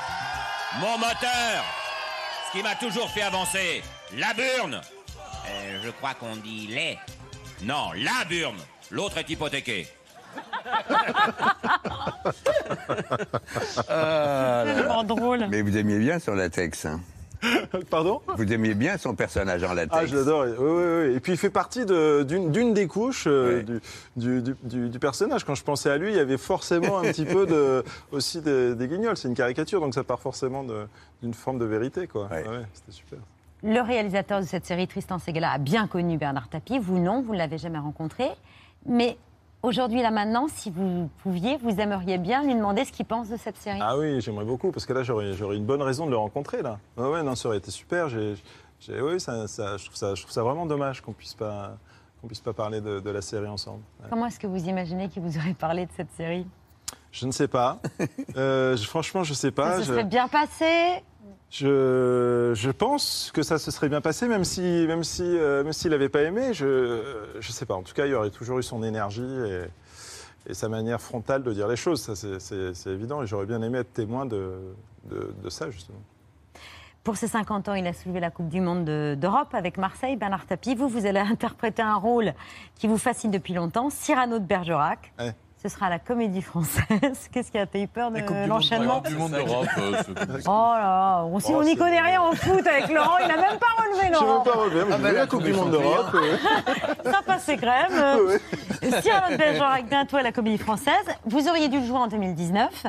Mon moteur. Ce qui m'a toujours fait avancer. La burne. Euh, Je crois qu'on dit les. Non, la burne. L'autre est hypothéqué. Drôle. Mais vous aimiez bien son latex. hein. Pardon? Vous aimiez bien son personnage en latex. Ah, je l'adore. Oui, oui, oui. Et puis il fait partie d'une des couches euh, du, du, du- du- du personnage. Quand je pensais à lui, il y avait forcément un petit peu de, aussi de- des guignols. C'est une caricature, donc ça part forcément d'une forme de vérité. quoi. Ouais, C'était super. Le réalisateur de cette série, Tristan Segala, a bien connu Bernard Tapie. Vous, non, vous ne l'avez jamais rencontré. Mais aujourd'hui, là maintenant, si vous pouviez, vous aimeriez bien lui demander ce qu'il pense de cette série. Ah oui, j'aimerais beaucoup, parce que là, j'aurais une bonne raison de le rencontrer. Là. Ouais, ouais, non, ça aurait été super. J'ai, oui, ça, ça- je, trouve ça, je trouve ça vraiment dommage qu'on puisse pas, qu'on puisse pas parler de, de la série ensemble. Ouais. Comment est-ce que vous imaginez qu'il vous aurait parlé de cette série? Je ne sais pas. Euh, je- franchement, je sais pas. Ça se Je- serait bien passé Je, je pense que ça se serait bien passé, même si, même si, euh, même s'il n'avait pas aimé. Je, je sais pas. En tout cas, il aurait toujours eu son énergie et, et sa manière frontale de dire les choses. Ça, c'est- évident. Et j'aurais bien aimé être témoin de, de, de ça, justement. Pour ses 50 ans, il a soulevé la Coupe du Monde de- d'Europe avec Marseille. Bernard Tapie, vous, vous allez interpréter un rôle qui vous fascine depuis longtemps, Cyrano de Bergerac. Ouais. Ce sera à la Comédie Française. Qu'est-ce qui a eu peur de l'enchaînement Coupe du Monde d'Europe. euh, Oh là, on Oh, n'y c'est connaît rien en foot avec Laurent, il n'a même pas relevé Je n'ai Laurent. même pas relevé. mais Ah bah la Coupe du Monde d'Europe. euh. Ça passait crème. Cyrano de Bergerac bientôt à la Comédie Française. Vous auriez dû le jouer en 2019.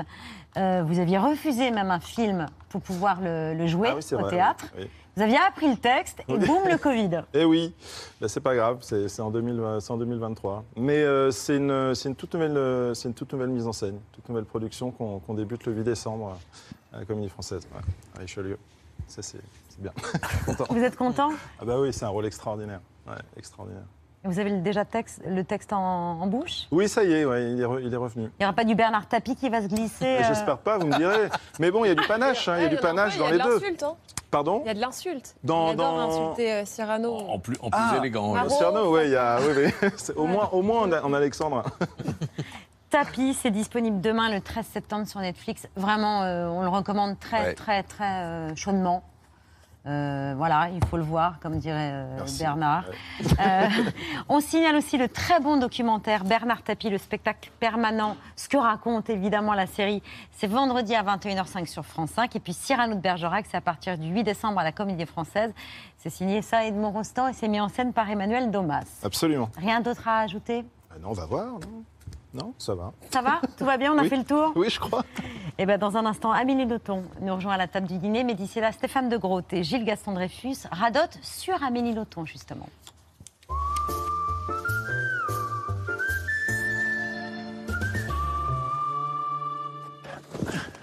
Euh, vous aviez refusé même un film pour pouvoir le, le jouer Ah oui, au vrai, théâtre. oui, oui. Vous aviez appris le texte et boum, le Covid. Eh oui, Ben, c'est pas grave, c'est en, 2020 c'est en 2023. Mais euh, c'est une, c'est une, toute nouvelle, euh, c'est une toute nouvelle mise en scène, toute nouvelle production qu'on débute le 8 décembre à la Comédie Française, ouais, à Richelieu. Ça, c'est bien. Vous êtes content? Ah bah oui, c'est un rôle extraordinaire. Ouais, extraordinaire. Vous avez déjà texte, le texte en, en bouche? Oui, ça y est, ouais, il, est re- il est revenu. Il n'y aura pas du Bernard Tapie qui va se glisser euh, J'espère pas, vous me direz. Mais bon, il y a du panache, hein, il y a du panache dans les deux. hein. Pardon? Il y a de l'insulte. Dans- dans- insulter euh, Cyrano. En plus, en plus Ah, élégant. Cyrano, ouais, il y a, oui, oui. Au moins, au moins on a- on a Alexandre. Tapis, c'est disponible demain, le 13 septembre, sur Netflix. Vraiment, euh, on le recommande très, Ouais. très, très euh, chaudement. Euh, voilà, il faut le voir, comme dirait euh. Bernard. Euh, on signale aussi le très bon documentaire Bernard Tapie, le spectacle permanent, ce que raconte évidemment la série. C'est vendredi à 21h05 sur France 5. Et puis Cyrano de Bergerac, c'est à partir du 8 décembre à la Comédie Française. C'est signé ça Edmond Rostand et c'est mis en scène par Emmanuel Domas. Absolument. Rien d'autre à ajouter? Ah non, on va voir, non? Non, ça va. Ça va? Tout va bien? On a Oui. fait le tour? Oui, je crois. Eh ben, dans un instant, Amélie Nothomb nous rejoint à la table du dîner, mais d'ici là, Stéphane de Groot et Gilles Gaston Dreyfus radotent sur Amélie Nothomb, justement.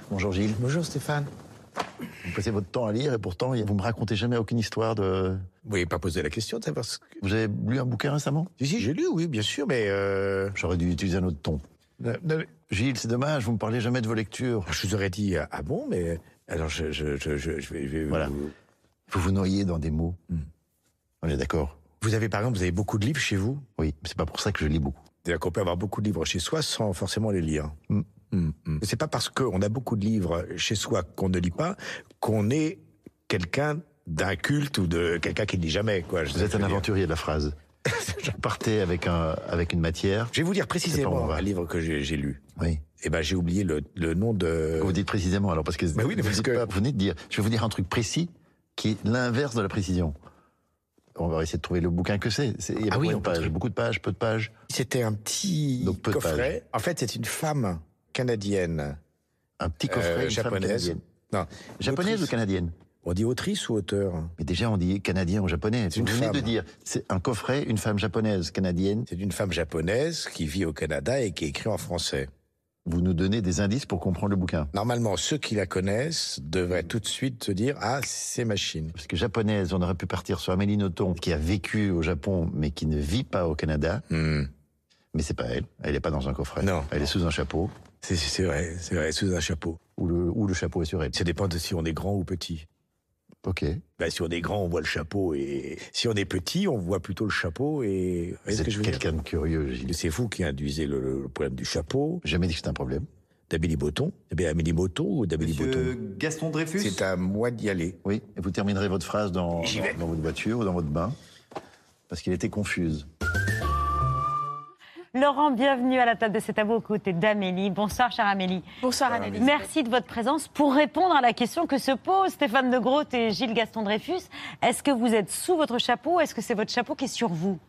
Bonjour Gilles. Bonjour Stéphane. Vous passez votre temps à lire et pourtant vous me racontez jamais aucune histoire de. Vous n'avez pas posé la question, c'est parce que. Vous avez lu un bouquin récemment? Si, si, j'ai lu, oui, bien sûr, mais. euh, J'aurais dû utiliser un autre ton. non, non, Gilles, c'est dommage, vous me parlez jamais de vos lectures. Je vous aurais dit, ah bon, mais. Alors, je, je, je, je, je vais. je vais Voilà. vous- Vous vous noyez dans des mots. On est d'accord? Vous avez, par exemple, vous avez beaucoup de livres chez vous? Oui, mais c'est pas pour ça que je lis beaucoup. C'est-à-dire qu'on peut avoir beaucoup de livres chez soi sans forcément les lire. Mm, mm. C'est pas parce qu'on a beaucoup de livres chez soi qu'on ne lit pas qu'on est quelqu'un d'un culte ou de quelqu'un qui ne lit jamais. Quoi, Vous êtes un aventurier de la phrase. Partez avec, un, avec une matière. Je vais vous dire précisément un livre que j'ai lu. Oui. Eh ben, j'ai oublié le, le nom de. Vous dites précisément alors parce que, oui, mais vous, parce que- pas- vous venez de dire. Je vais vous dire un truc précis qui est l'inverse de la précision. On va essayer de trouver le bouquin que c'est. Il y a Ah oui, combien on de pages. Beaucoup de pages, peu de pages. C'était un petit Donc, peu de coffret. pages. En fait, c'est une femme canadienne. Un petit coffret, euh, une femme japonaise. Non, Japonaise autrice. ou canadienne? On dit autrice ou auteur Mais déjà, on dit canadien ou japonais. C'est Vous une venez femme. de dire, c'est un coffret, une femme japonaise, canadienne. C'est une femme japonaise qui vit au Canada et qui écrit en français. Vous nous donnez des indices pour comprendre le bouquin. Normalement, ceux qui la connaissent devraient tout de suite se dire Ah, c'est machine. Parce que japonaise, on aurait pu partir sur Amélie Nothomb, qui a vécu au Japon, mais qui ne vit pas au Canada. Hmm. Mais c'est pas elle. Elle n'est pas dans un coffret. Non. Elle est sous un chapeau. C'est c'est vrai, c'est vrai, sous un chapeau. Ou le, ou le chapeau est sur elle. Ça dépend de si on est grand ou petit. Ok. Ben, si on est grand, on voit le chapeau, et si on est petit, on voit plutôt le chapeau. Et Vous êtes que je veux dire? quelqu'un de curieux, Gilles. C'est vous qui induisez le, le problème du chapeau. Jamais dit que c'était un problème. D'Amélie Botton Eh bien, Amélie Botton ou d'Amélie Botton? Gaston Dreyfus C'est à moi d'y aller. Oui, et vous terminerez votre phrase dans, J'y vais. dans, dans votre voiture ou dans votre bain, parce qu'il était confuse. Laurent, bienvenue à la table de cet avocat aux côtés d'Amélie. Bonsoir, chère Amélie. Bonsoir, Annelies. Merci de votre présence pour répondre à la question que se posent Stéphane de Groot et Gilles Gaston Dreyfus. Est-ce que vous êtes sous votre chapeau ou est-ce que c'est votre chapeau qui est sur vous?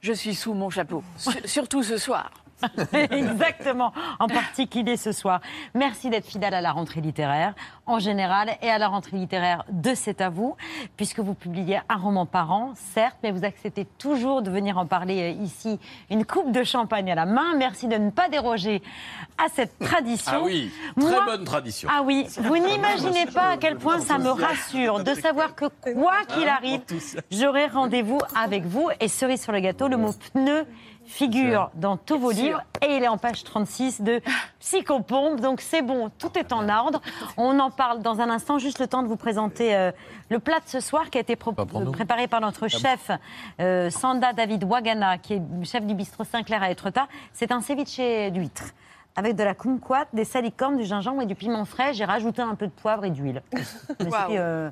Je suis sous mon chapeau, Sur- surtout ce soir. Exactement, en particulier ce soir. Merci d'être fidèle à la rentrée littéraire en général et à la rentrée littéraire de C'est à vous, puisque vous publiez un roman par an, certes, mais vous acceptez toujours de venir en parler euh, ici, une coupe de champagne à la main. Merci de ne pas déroger à cette tradition. Ah oui, très Moi- bonne tradition. Ah oui, vous n'imaginez pas à quel point ça me rassure de savoir que quoi qu'il arrive, j'aurai rendez-vous avec vous. Et cerise sur le gâteau, le mot pneu figure dans tous vos livres et il est en page 36 de Psychopompe. Donc c'est bon, tout est en ordre. On en parle dans un instant, juste le temps de vous présenter euh, le plat de ce soir qui a été euh, préparé par notre chef euh, Sanda David Wagana, qui est chef du bistrot Saint-Clair à Etretat. C'est un ceviche d'huîtres. Avec de la kumquat, des salicornes, du gingembre et du piment frais. J'ai rajouté un peu de poivre et d'huile. Euh,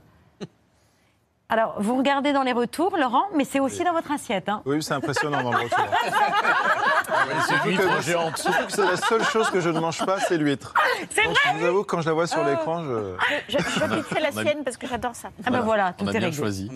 Alors, vous regardez dans les retours, Laurent, mais c'est aussi dans votre assiette. hein. Oui, c'est impressionnant dans le retour. c'est géante. Surtout que c'est la seule chose que je ne mange pas, c'est l'huître. C'est Donc, Je vous avoue que quand je la vois sur l'écran, je... Je, je quitterai la a- sienne parce que j'adore ça. Ah ben voilà, tout On a est bien réglé. choisi.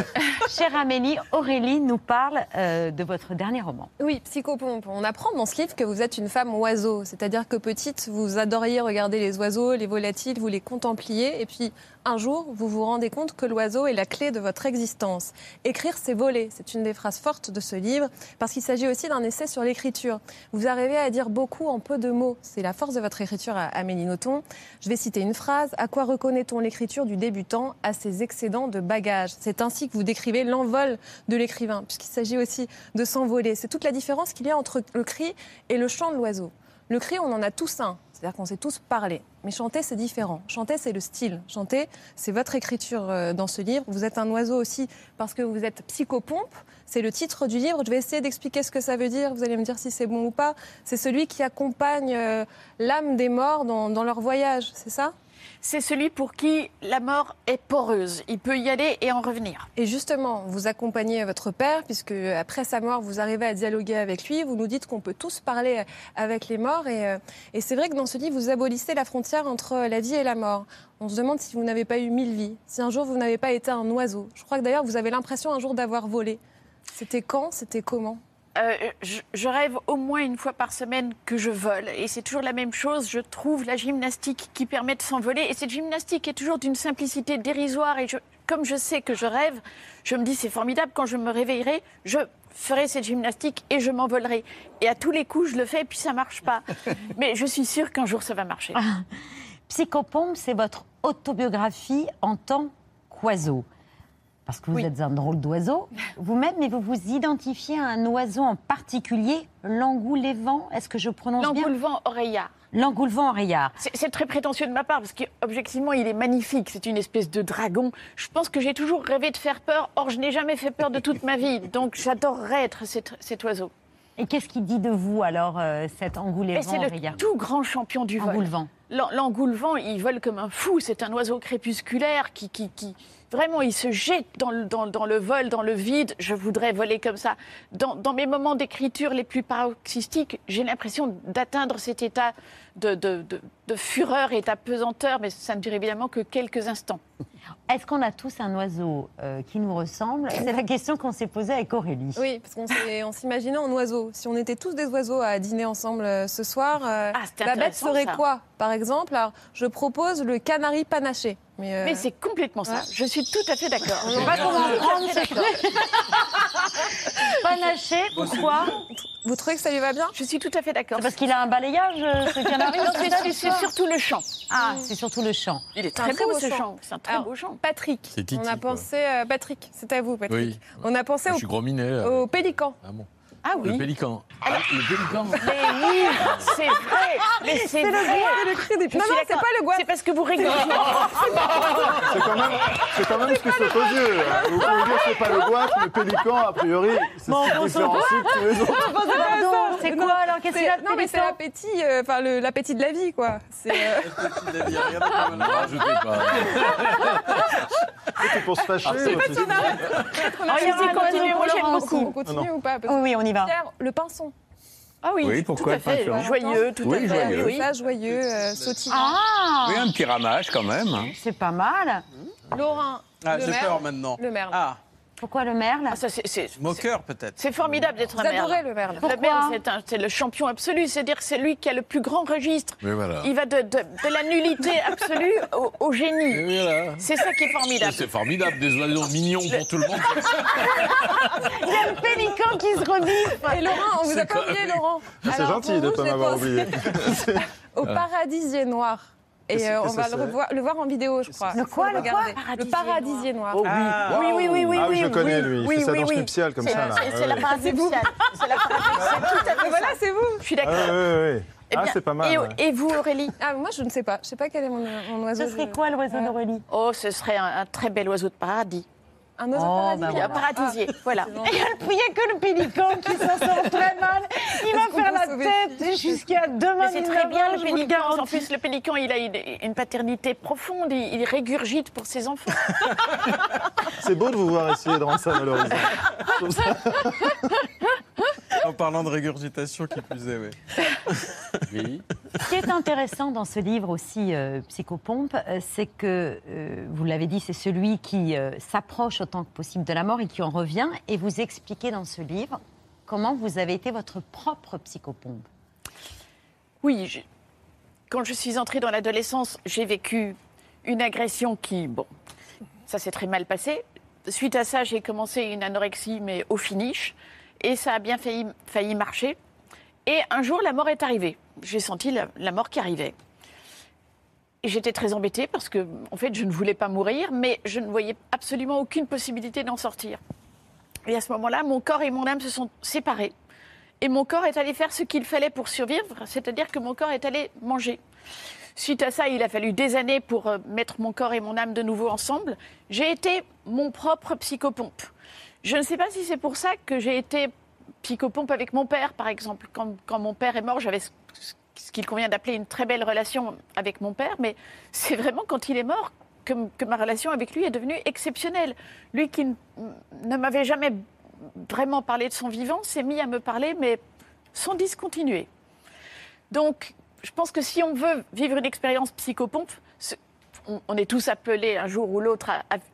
Chère Amélie, Aurélie nous parle euh, de votre dernier roman. Oui, Psychopompe. On apprend dans ce livre que vous êtes une femme oiseau. C'est-à-dire que petite, vous adoriez regarder les oiseaux, les volatiles, vous les contempliez. Et puis, un jour, vous vous rendez compte que l'oiseau est la clé de votre existence. Écrire, c'est voler. C'est une des phrases fortes de ce livre, parce qu'il s'agit aussi d'un essai sur l'écriture. Vous arrivez à dire beaucoup en peu de mots. C'est la force de votre écriture, Amélie Nothomb. Je vais citer une phrase. À quoi reconnaît-on l'écriture du débutant À ses excédents de bagages? C'est ainsi que vous décrivez l'envol de l'écrivain, puisqu'il s'agit aussi de s'envoler. C'est toute la différence qu'il y a entre le cri et le chant de l'oiseau. Le cri, on en a tous un, c'est-à-dire qu'on sait tous parler. Mais chanter, c'est différent. Chanter, c'est le style. Chanter, c'est votre écriture euh, dans ce livre. Vous êtes un oiseau aussi parce que vous êtes psychopompe. C'est le titre du livre. Je vais essayer d'expliquer ce que ça veut dire. Vous allez me dire si c'est bon ou pas. C'est celui qui accompagne euh, l'âme des morts dans, dans leur voyage, c'est ça? C'est celui pour qui la mort est poreuse. Il peut y aller et en revenir. Et justement, vous accompagnez votre père, puisque après sa mort, vous arrivez à dialoguer avec lui. Vous nous dites qu'on peut tous parler avec les morts. Et, euh, et c'est vrai que dans ce livre, vous abolissez la frontière entre la vie et la mort. On se demande si vous n'avez pas eu mille vies, si un jour vous n'avez pas été un oiseau. Je crois que d'ailleurs, vous avez l'impression un jour d'avoir volé. C'était quand C'était comment? Euh, je, je rêve au moins une fois par semaine que je vole. Et c'est toujours la même chose. Je trouve la gymnastique qui permet de s'envoler. Et cette gymnastique est toujours d'une simplicité dérisoire. Et je, comme je sais que je rêve, je me dis c'est formidable. Quand je me réveillerai, je ferai cette gymnastique et je m'envolerai. Et à tous les coups, je le fais et puis ça marche pas. Mais je suis sûre qu'un jour ça va marcher. Psychopompe, c'est votre autobiographie en tant qu'oiseau. Parce que vous êtes un drôle d'oiseau vous-même, mais vous vous identifiez à un oiseau en particulier, l'angoulévent. Est-ce que je prononce bien L'engoulevent oreillard. L'engoulevent oreillard. C'est très prétentieux de ma part parce qu'objectivement, il est magnifique. C'est une espèce de dragon. Je pense que j'ai toujours rêvé de faire peur. Or, je n'ai jamais fait peur de toute ma vie. Donc, j'adorerais être cet, cet oiseau. Et qu'est-ce qu'il dit de vous alors, euh, cet Et engoulevent c'est le tout grand champion du vol. L'engoulevent, il vole comme un fou. C'est un oiseau crépusculaire qui, qui, qui- vraiment, il se jette dans le, dans, le vol, dans le vide. Je voudrais voler comme ça. Dans, dans mes moments d'écriture les plus paroxystiques, j'ai l'impression d'atteindre cet état de, de, de, de fureur et d'apesanteur, mais ça ne dure évidemment que quelques instants. Est-ce qu'on a tous un oiseau euh, qui nous ressemble? C'est la question qu'on s'est posée avec Aurélie. Oui, parce qu'on s'imaginait en oiseaux. Si on était tous des oiseaux à dîner ensemble euh, ce soir, euh, c'était la bête serait ça. quoi, par exemple Alors, je propose le canari panaché. Mais, euh, Mais c'est complètement ça. Ouais. Je suis tout à fait d'accord. On va prendre. Panaché, pourquoi Vous trouvez que ça lui va bien? Je suis tout à fait d'accord. C'est parce qu'il a un balayage, euh, ce canari Non, c'est surtout le chant. Ah, c'est surtout le chant. Il est très très beau beau ce chant. C'est un très Alors, beau chant. Patrick, C'est Titi, on a quoi. pensé... euh, Patrick, c'est à vous, Patrick. Oui. On a pensé Je au, suis gros minet. là. au pélican. Ah bon. Ah oui. Le pélican. Ah, le pélican. Mais oui, c'est vrai. Mais c'est C'est le vrai. cri- c'est le cri des- Non, non, c'est pas le goût. C'est parce que vous rigolez. C'est quand même, c'est quand même ce qui saute aux yeux. Vous pouvez dire que c'est pas le boîte, le pélican, a priori, c'est ce qui on s'en différencie fout. tous les autres. C'est Non, quoi alors Qu'est-ce qu'il y a de Non, mais c'est l'appétit, euh, enfin le- l'appétit de la vie, quoi. C'est. euh, Ne rajoutez pas. C'est pour se fâcher. En fait, on Oh, a. On continue ou pas Oui, oui, on y va. Pierre, le pinson. Ah oui, Oui, tout pourquoi à le fait. pinson Joyeux, tout Oui, à fait. joyeux. Oui. Ça, joyeux, euh, sautillant. Ah Oui, un petit ramage quand même. C'est pas mal. Laurent, Ah, le j'ai merle. peur maintenant. Le merle. Ah, Pourquoi le merle Ah, ça, c'est- c'est- moqueur peut-être. C'est formidable d'être un Vous adorez merle. le merle. Le merle, c'est un- c'est le champion absolu. C'est-à-dire que c'est lui qui a le plus grand registre. Mais voilà. Il va de, de- de la nullité absolue au, au génie. Voilà. C'est ça qui est formidable. C'est formidable, des oiseaux mignons pour tout le monde. Il y a le pélican qui se rebiffe. Et Laurent, on vous a C'est pas quand oublié, Laurent. C'est Alors, gentil de ne pas m'avoir oublié. Au paradisier noir. Et euh, on va le, c'est revoir, le voir en vidéo, je crois. Le quoi, le quoi. Le paradisier noir. Oh oui. Ah. Oui, oui, oui, oui. Ah oui, je oui, connais oui. lui. Il Oui, fait sa oui, danse oui. nuptiale comme C'est- ça là. C'est la nuptiale. C'est la fait Voilà, c'est vous. Je suis d'accord. Ah, ouais. Eh Ah, c'est pas mal. Et, ouais. et vous, Aurélie Ah, moi, je ne sais pas. Je sais pas quel est mon, mon oiseau. Ce serait quoi l'oiseau d'Aurélie Oh, ce serait un, un très bel oiseau de paradis. Un oiseau Oh, paradisier. bah Un paradisier, voilà. Il n'y a que le pélican qui s'en sort très mal. Il va faire la tête jusqu'à demain. C'est très bien le pélican. En plus, le pélican, il a une, une paternité profonde. Il, il régurgite pour ses enfants. C'est beau de vous voir essayer de rendre ça valorisant. En parlant de régurgitation qui plus est, oui. Oui. Ce qui est intéressant dans ce livre aussi, euh, Psychopompe, euh, c'est que, euh, vous l'avez dit, c'est celui qui euh, s'approche autant que possible de la mort et qui en revient. Et vous expliquez dans ce livre comment vous avez été votre propre psychopompe. Oui, je- quand je suis entrée dans l'adolescence, j'ai vécu une agression qui, bon, ça s'est très mal passé. Suite à ça, j'ai commencé une anorexie, mais au finish. Et ça a bien failli, marcher. Et un jour, la mort est arrivée. J'ai senti la, la mort qui arrivait. Et j'étais très embêtée parce que, en fait, je ne voulais pas mourir, mais je ne voyais absolument aucune possibilité d'en sortir. Et à ce moment-là, mon corps et mon âme se sont séparés. Et mon corps est allé faire ce qu'il fallait pour survivre, c'est-à-dire que mon corps est allé manger. Suite à ça, il a fallu des années pour euh, mettre mon corps et mon âme de nouveau ensemble. J'ai été mon propre psychopompe. Je ne sais pas si c'est pour ça que j'ai été psychopompe avec mon père, par exemple. Quand, mon père est mort, j'avais ce, qu'il convient d'appeler une très belle relation avec mon père, mais c'est vraiment quand il est mort que, ma relation avec lui est devenue exceptionnelle. Lui qui ne m'avait jamais vraiment parlé de son vivant s'est mis à me parler, mais sans discontinuer. Donc, je pense que si on veut vivre une expérience psychopompe, on, est tous appelés un jour ou l'autre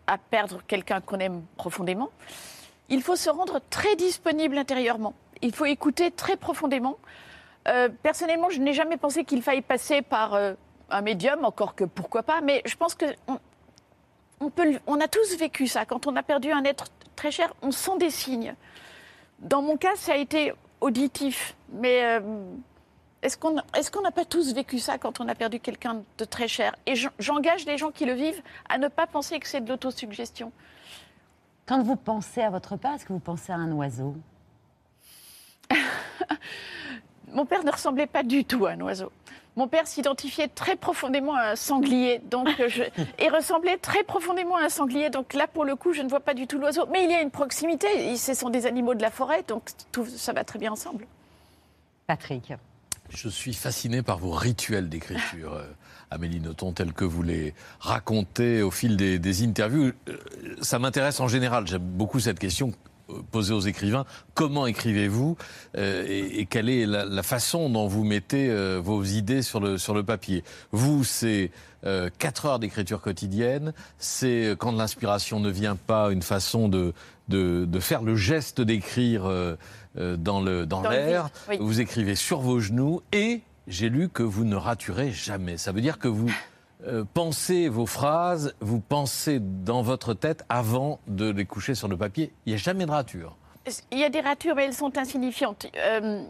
à perdre quelqu'un qu'on aime profondément. Il faut se rendre très disponible intérieurement. Il faut écouter très profondément. Euh, personnellement, je n'ai jamais pensé qu'il faille passer par euh, un médium, encore que pourquoi pas, mais je pense que on, on peut, on a tous vécu ça. Quand on a perdu un être très cher, on sent des signes. Dans mon cas, ça a été auditif, mais euh, est-ce qu'on n'a pas tous vécu ça quand on a perdu quelqu'un de très cher? Et j'en- j'engage les gens qui le vivent à ne pas penser que c'est de l'autosuggestion. Quand vous pensez à votre père, est-ce que vous pensez à un oiseau Mon père ne ressemblait pas du tout à un oiseau. Mon père s'identifiait très profondément à un sanglier, donc euh, je, et ressemblait très profondément à un sanglier. Donc là, pour le coup, je ne vois pas du tout l'oiseau. Mais il y a une proximité. Ce sont des animaux de la forêt, donc tout, ça va très bien ensemble. Patrick. Je suis fasciné par vos rituels d'écriture, euh, Amélie Nothomb, tels que vous les racontez au fil des, des interviews. Euh, Ça m'intéresse en général. J'aime beaucoup cette question euh, posée aux écrivains. Comment écrivez-vous euh, et, et quelle est la, la façon dont vous mettez euh, vos idées sur le, sur le papier? Vous, c'est euh, 4 heures d'écriture quotidienne. C'est quand l'inspiration ne vient pas, une façon de, de, de faire le geste d'écrire dans dans Dans l'air. oui. Vous écrivez sur vos genoux et j'ai lu que vous ne raturez jamais. Ça veut dire que vous euh, pensez vos phrases, vous pensez dans votre tête avant de les coucher sur le papier. Il n'y a jamais de rature. Il y a des ratures, mais elles sont insignifiantes. Euh,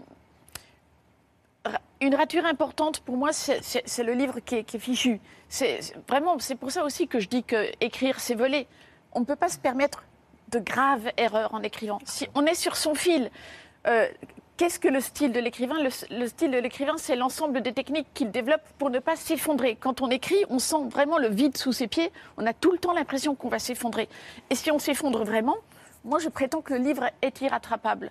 une rature importante pour moi, c'est- le livre qui est, fichu. C'est- vraiment, c'est pour ça aussi que je dis que écrire, c'est voler. On ne peut pas se permettre de graves erreurs en écrivant. Si on est sur son fil, Euh, Qu'est-ce que le style de l'écrivain? Le, le style de l'écrivain, c'est l'ensemble des techniques qu'il développe pour ne pas s'effondrer. Quand on écrit, on sent vraiment le vide sous ses pieds. On a tout le temps l'impression qu'on va s'effondrer. Et si on s'effondre vraiment, moi je prétends que le livre est irrattrapable.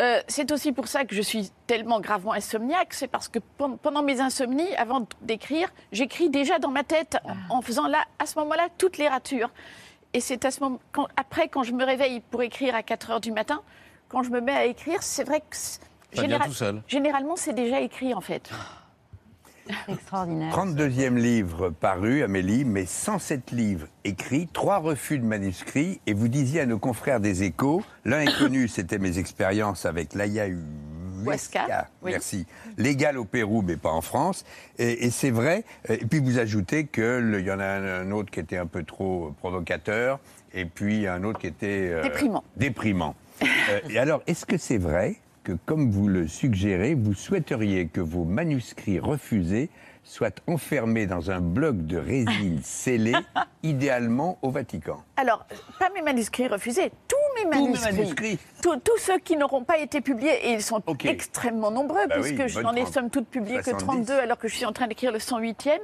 Euh, c'est aussi pour ça que je suis tellement gravement insomniaque, c'est parce que pen- pendant mes insomnies, avant d'écrire, j'écris déjà dans ma tête en faisant là, à ce moment-là, toutes les ratures. Et c'est à ce moment, quand, après, quand je me réveille pour écrire à 4 heures du matin, quand je me mets à écrire, c'est vrai que seul. généralement c'est déjà écrit en fait. Extraordinaire. 32e livre paru, Amélie, mais 107 livres écrits, trois refus de manuscrits, et vous disiez à nos confrères des échos, l'un est connu, c'était mes expériences avec Laïa Huesca, oui. merci, légal au Pérou, mais pas en France, et, et c'est vrai, et puis vous ajoutez qu'il y en a un, un autre qui était un peu trop provocateur, et puis un autre qui était... euh, Déprimant. Déprimant. Euh, et alors, est-ce que c'est vrai que, comme vous le suggérez, vous souhaiteriez que vos manuscrits refusés soient enfermés dans un bloc de résine scellé, idéalement au Vatican? Alors, pas mes manuscrits refusés, tous mes Tous mes manuscrits. Tous- tous ceux qui n'auront pas été publiés, et ils sont extrêmement nombreux, Bah oui, puisque je n'en ai somme toute publié que 70. 32, alors que je suis en train d'écrire le 108e,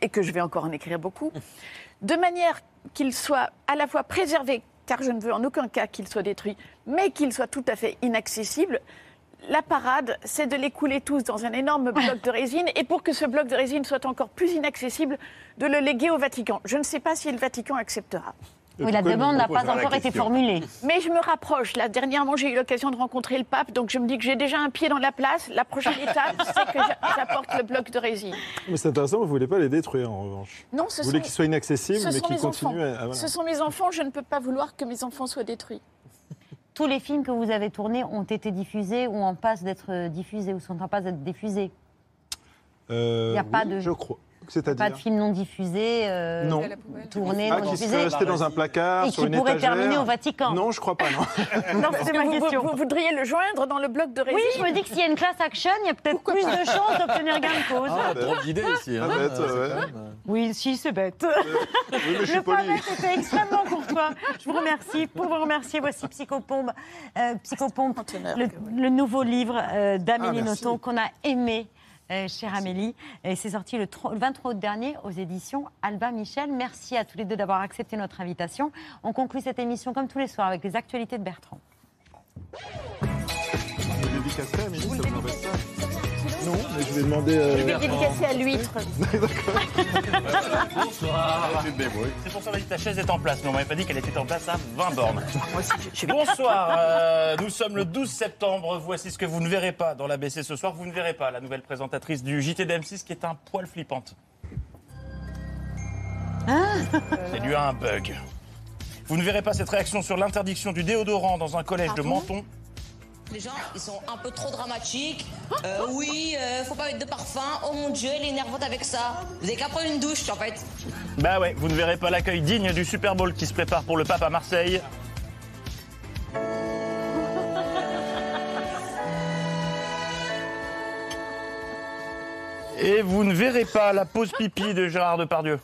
et que je vais encore en écrire beaucoup, de manière qu'ils soient à la fois préservés, car je ne veux en aucun cas qu'ils soient détruits, mais qu'ils soient tout à fait inaccessibles. La parade, c'est de les couler tous dans un énorme bloc de résine, et pour que ce bloc de résine soit encore plus inaccessible, de le léguer au Vatican. Je ne sais pas si le Vatican acceptera. Oui, la demande n'a pas encore été formulée. Mais je me rapproche. Là, dernièrement, j'ai eu l'occasion de rencontrer le pape, donc je me dis que j'ai déjà un pied dans la place. La prochaine étape, c'est que j'a- j'apporte le bloc de résine. Mais c'est intéressant, vous ne voulez pas les détruire en revanche? Non, ce vous voulez sont- qu'ils soient inaccessibles, Ce mais qu'ils mes enfants. continuent à. ah, voilà. Ce sont mes enfants. Je ne peux pas vouloir que mes enfants soient détruits. Tous les films que vous avez tournés ont été diffusés ou en passe d'être diffusés ou sont en passe d'être diffusés? Euh, Il y a pas oui, de- Je crois. Pas de films non diffusés, euh, Non. tournés, Ah, non qui diffusés. dans un placard, Et sur qui une étagère terminer au Vatican. Non, je crois pas, non. Non, c'est ma Vous- question. Vous, voudriez le joindre dans le bloc de résine Oui, je me dis que s'il y a une class action, il y a peut-être plus de chances d'obtenir gain de cause. Ah, drôle d'idée ici. hein. Ah, bête, ouais. quand même, euh, Oui, si, c'est bête. Oui, mais je suis Le poli. pavé, c'était extrêmement courtois. Je vous remercie. Pour vous remercier, voici Psychopompe, euh, Psychopompe le, le nouveau livre euh, d'Amélie Ah. Nothomb qu'on a aimé. Euh, chère Amélie, et c'est sorti le, tro- le 23 août dernier aux éditions Alba Michel. Merci à tous les deux d'avoir accepté notre invitation. On conclut cette émission comme tous les soirs avec les actualités de Bertrand. Je vous Non, mais je vais demander. euh, Je vais dédicacer à l'huître. Bonsoir. C'est pour ça qu'on m'a dit que ta chaise est en place, mais on m'avait pas dit qu'elle était en place à 20 bornes. Bonsoir, euh, nous sommes le 12 septembre. Voici ce que vous ne verrez pas dans l'ABC ce soir. Vous ne verrez pas la nouvelle présentatrice du JT d'M6 qui est un poil flippante. C'est dû à un bug. Vous ne verrez pas cette réaction sur l'interdiction du déodorant dans un collège de Menton. Les gens, ils sont un peu trop dramatiques. Euh, oui, euh, faut pas mettre de parfum. Oh mon Dieu, elle est énervante avec ça. Vous avez qu'à prendre une douche, en fait. Bah ouais, vous ne verrez pas l'accueil digne du Super Bowl qui se prépare pour le pape à Marseille. Et vous ne verrez pas la pause pipi de Gérard Depardieu.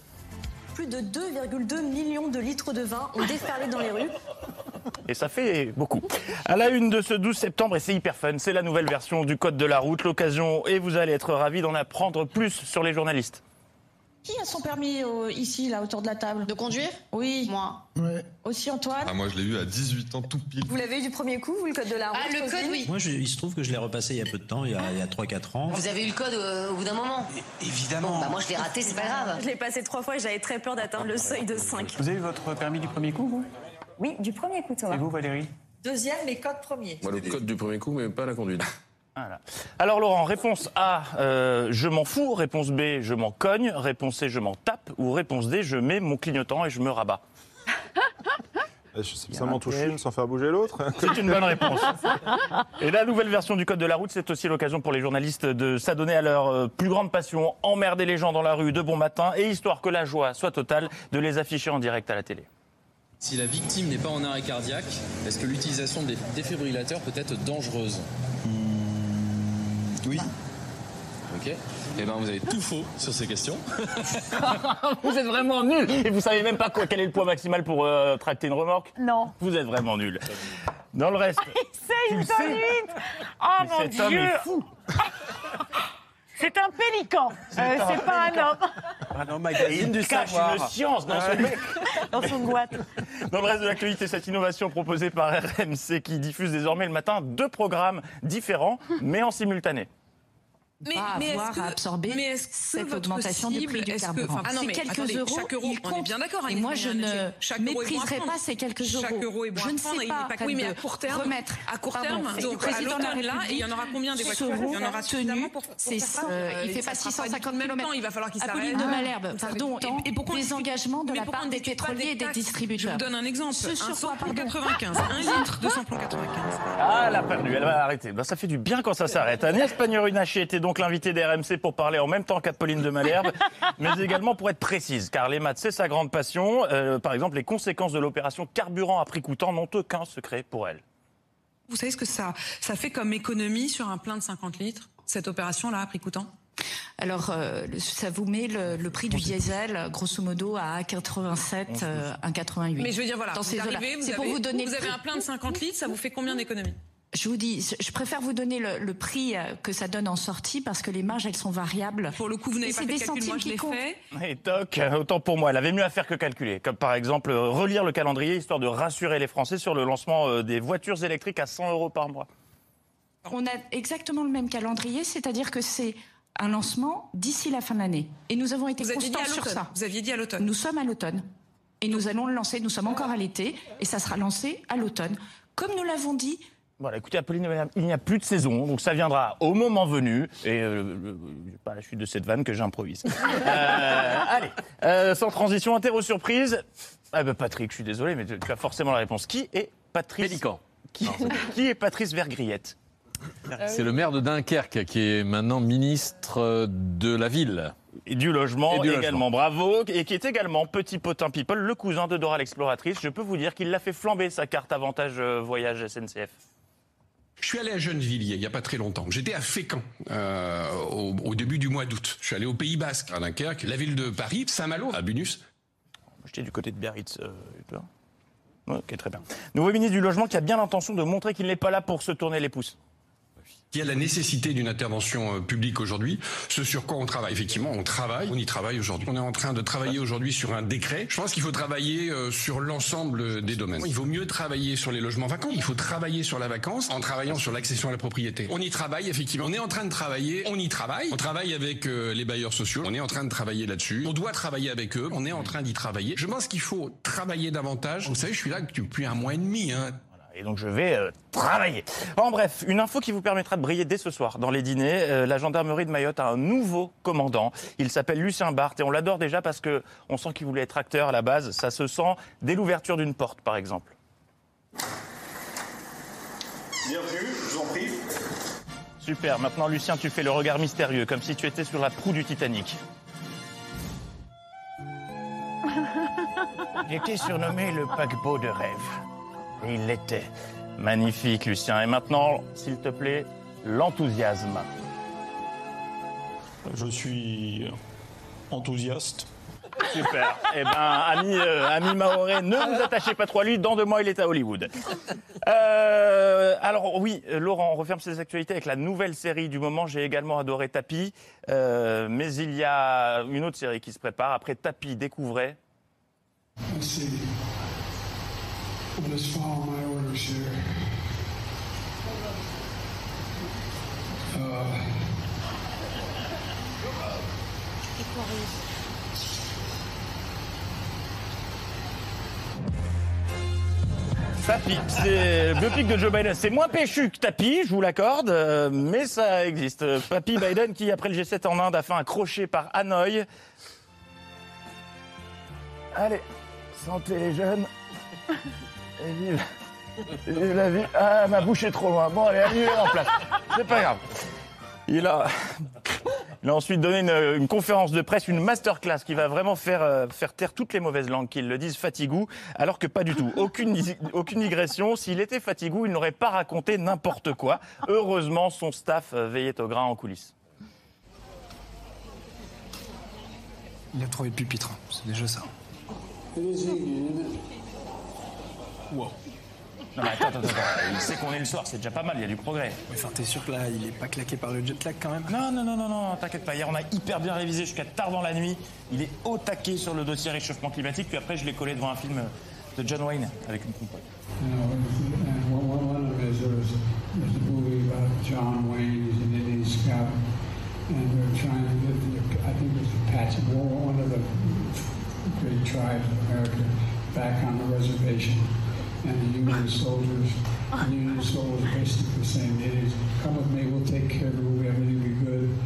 Plus de 2,2 millions de litres de vin ont déferlé dans les rues. Et ça fait beaucoup. À la une de ce 12 septembre, et c'est hyper fun, c'est la nouvelle version du Code de la route. L'occasion, et vous allez être ravis d'en apprendre plus sur les journalistes. Qui a son permis euh, ici, là, autour de la table? De conduire? Oui. Moi. Aussi Antoine? Ah, moi, je l'ai eu à 18 ans, tout pile. Vous l'avez eu du premier coup, vous, le code de la route Ah, le code, oui. Moi, je- il se trouve que je l'ai repassé il y a peu de temps, il y a, a 3-4 ans. Vous avez eu le code euh, au bout d'un moment? Évidemment. Bah moi, je l'ai raté, c'est pas grave. Je l'ai passé trois fois et j'avais très peur d'atteindre le seuil de 5. Vous avez eu votre permis du premier coup, vous? Oui, du premier coup, Thomas. Et vous, Valérie? Deuxième, mais code premier. Moi, le code du premier coup, mais pas la conduite. Voilà. Alors Laurent, réponse A, euh, je m'en fous. Réponse B, je m'en cogne. Réponse C, je m'en tape. Ou réponse D, je mets mon clignotant et je me rabats. Eh, je- Ça m'en touche une sans faire bouger l'autre. C'est une bonne réponse. Et la nouvelle version du Code de la route, c'est aussi l'occasion pour les journalistes de s'adonner à leur euh, plus grande passion, emmerder les gens dans la rue de bon matin, et histoire que la joie soit totale, de les afficher en direct à la télé. Si la victime n'est pas en arrêt cardiaque, est-ce que l'utilisation des défibrillateurs peut être dangereuse Oui. Ok. Eh ben, vous avez tout faux sur ces questions. vous êtes vraiment nuls Et vous savez même pas quoi, quel est le poids maximal pour euh, tracter une remorque Non. Vous êtes vraiment nuls. Dans le reste. C'est Tu une le sais conduite Oh mon cet homme Dieu est fou. C'est un pélican, C'est Euh, un pas un homme. Ah non, magazine du cache savoir. une science dans son bec. Dans son boîte. Dans le reste de l'actualité, cette innovation proposée par RMC qui diffuse désormais le matin deux programmes différents, mais en simultané. Mais, avoir à absorber mais que cette augmentation du cible, prix du est-ce que- carburant. enfin, ah non, c'est mais quelques attendez, euros, chaque euro, on est bien d'accord, Et moi, je ne mépriserai pas ces quelques euros. Chaque euro est bon je ne sais pas. pas- oui, mais à court terme, remettre. à court Pardon, terme, c'est donc le président à de là, il y en aura combien des ce voitures Il y en aura suffisamment pour- euh, il Euh, fait pas sera pas 650 du même temps, il va falloir qu'il s'arrête. Apolline de Malherbe, pardon, et- pourquoi des engagements de mais la part des pas pétroliers et des distributeurs. Je vous donne un exemple. Ce sur un quoi, samplon pardon 95, un litre de samplon 95. Ah, elle a perdu, elle va arrêter. Ben, ça fait du bien quand ça s'arrête. Agnès Pannier-Runacher était donc l'invitée d'RMC pour parler en même temps qu'Apolline de Malherbe, mais également pour être précise, car les maths, c'est sa grande passion. Euh, par exemple, les conséquences de l'opération carburant à prix coûtant n'ont aucun secret pour elle. Vous savez ce que ça, ça fait comme économie sur un plein de 50 litres, cette opération-là, à prix coûtant? Alors, euh, ça vous met le, le prix du diesel, grosso modo, à 1,87, euh, 1,88. Mais je veux dire, voilà, Dans vous ces eaux-là. arrivez, vous, C'est pour avez, vous donner vous avez un plein de 50 litres, ça vous fait combien d'économies? Je vous dis, je préfère vous donner le, le prix euh, que ça donne en sortie parce que les marges, elles sont variables. Pour le coup, vous n'avez pas c'est fait des le calcul, centimes moi je qui l'ai fait. Et toc, autant pour moi, elle avait mieux à faire que calculer. Comme par exemple, euh, relire le calendrier histoire de rassurer les Français sur le lancement euh, des voitures électriques à 100 euros par mois. On a exactement le même calendrier, c'est-à-dire que c'est un lancement d'ici la fin de l'année. Et nous avons été Vous constants sur ça. Vous aviez dit à l'automne. Nous sommes à l'automne. Et nous allons le lancer, nous sommes encore à l'été, et ça sera lancé à l'automne. Comme nous l'avons dit, Voilà, écoutez, Apolline, il n'y a plus de saison, donc ça viendra au moment venu. Et euh, euh, pas la chute de cette vanne que j'improvise. Euh, allez, euh, sans transition, interro surprise. Ah ben Patrick, je suis désolé, mais tu tu as forcément la réponse. Qui est Patrice Pélican. Qui, qui est Patrice Vergriette C'est le maire de Dunkerque qui est maintenant ministre de la ville. Et du logement Et du également, bravo. Et qui est également petit potin people, le cousin de Dora l'exploratrice. Je peux vous dire qu'il l'a fait flamber sa carte avantage euh, voyage SNCF. Je suis allé à Gennevilliers il n'y a pas très longtemps. J'étais à Fécamp euh, au, début du mois d'août. Je suis allé au Pays Basque, à Dunkerque, la ville de Paris, Saint-Malo, à Bunus. J'étais du côté de Biarritz. euh, ok, très bien. Nouveau ministre du Logement qui a bien l'intention de montrer qu'il n'est pas là pour se tourner les pouces. Il y a la nécessité d'une intervention euh, publique aujourd'hui, ce sur quoi on travaille. Effectivement, on travaille, on y travaille aujourd'hui. On est en train de travailler aujourd'hui sur un décret. Je pense qu'il faut travailler euh, sur l'ensemble des domaines. Il vaut mieux travailler sur les logements vacants, il faut travailler sur la vacance en travaillant sur l'accession à la propriété. On y travaille, effectivement. On est en train de travailler, on y travaille. On travaille avec euh, les bailleurs sociaux, on est en train de travailler là-dessus. On doit travailler avec eux, on est en train d'y travailler. Je pense qu'il faut travailler davantage. Vous savez, je suis là depuis un mois et demi. Hein. Et donc je vais euh, travailler. En bref, une info qui vous permettra de briller dès ce soir dans les dîners. Euh, la gendarmerie de Mayotte a un nouveau commandant. Il s'appelle Lucien Barthes et on l'adore déjà parce que on sent qu'il voulait être acteur à la base. Ça se sent dès l'ouverture d'une porte, par exemple. Bienvenue, je vous en prie. Super. Maintenant, Lucien, tu fais le regard mystérieux, comme si tu étais sur la proue du Titanic. Il était surnommé le paquebot de rêve. Et il l'était. Magnifique, Lucien. Et maintenant, s'il te plaît, l'enthousiasme. Je suis enthousiaste. Super. Eh ben, ami, euh, ami Maoré, ne vous attachez pas trop à lui. Dans deux mois, il est à Hollywood. Euh, alors oui, Laurent, on referme ses actualités avec la nouvelle série du moment. J'ai également adoré Tapi, Euh, mais il y a une autre série qui se prépare. Après Tapi, découvrez. Let's see. Let's follow my orders here. Uh, Tapi, c'est le biopic de Joe Biden. C'est moins péchu que Tapi, je vous l'accorde, euh, mais ça existe. Papy Biden qui, après le G7 en Inde, a fait un crochet par Hanoï. Allez, santé les jeunes. Et vive, vive la vie. Ah, ma bouche est trop loin. Bon, allez, annulez en place. C'est pas grave. Il a, il a ensuite donné une, une conférence de presse, une masterclass qui va vraiment faire, euh, faire taire toutes les mauvaises langues qui le disent fatigou, alors que pas du tout. Aucune, aucune digression. S'il était fatigou, il n'aurait pas raconté n'importe quoi. Heureusement, son staff euh, veillait au grain en coulisses. il a trouvé le pupitre, c'est déjà ça. Wow. Non, mais attends, attends, attends. Il sait qu'on est le soir, c'est déjà pas mal, il y a du progrès. Enfin, t'es sûr que là, il est pas claqué par le jet lag quand même? Non, non, non, non, non, t'inquiète pas. Hier, on a hyper bien révisé jusqu'à tard dans la nuit. Il est au taquet sur le dossier réchauffement climatique. Puis après, je l'ai collé devant un film de John Wayne avec une compote. Back on the reservation. And the Union soldiers, the Union soldiers basically saying, Indians, come with me, we'll take care of you, everything will be good.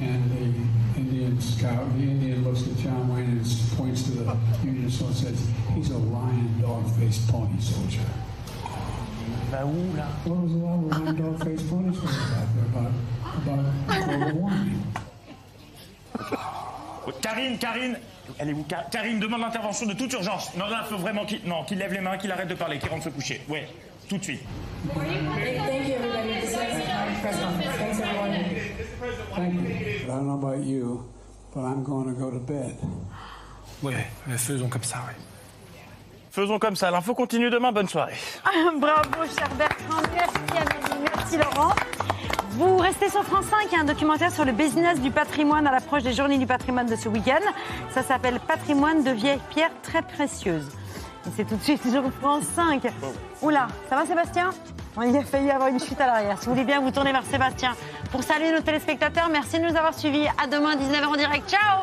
And the Indian scout, the Indian looks at John Wayne and points to the Union soldier and says, he's a lion dog-faced pony soldier. Bah où là What was the lion dog-faced pony soldier about? About, about. Oh, Karine, Karine Elle est où Ka- Karine demande l'intervention de toute urgence. Non, là, il faut vraiment qu'il non, qu'il lève les mains, qu'il arrête de parler, qu'il rentre se coucher. Ouais, tout de suite. Thank you, everybody. This is my press conference. Thanks, everyone. Thank you. I don't know about you, but I'm going to go to bed. Ouais, faisons comme ça, ouais. Faisons comme ça. L'info continue demain. Bonne soirée. Bravo, cher Bertrand. Merci, Amélie. Merci, Laurent. Vous restez sur France 5, il y a un documentaire sur le business du patrimoine à l'approche des journées du patrimoine de ce week-end. Ça s'appelle Patrimoine de vieilles pierres très précieuses. C'est tout de suite sur France 5. Oula, ça va Sébastien? Il a failli avoir une chute à l'arrière. Si vous voulez bien vous tourner vers Sébastien pour saluer nos téléspectateurs, merci de nous avoir suivis. À demain, 19h en direct. Ciao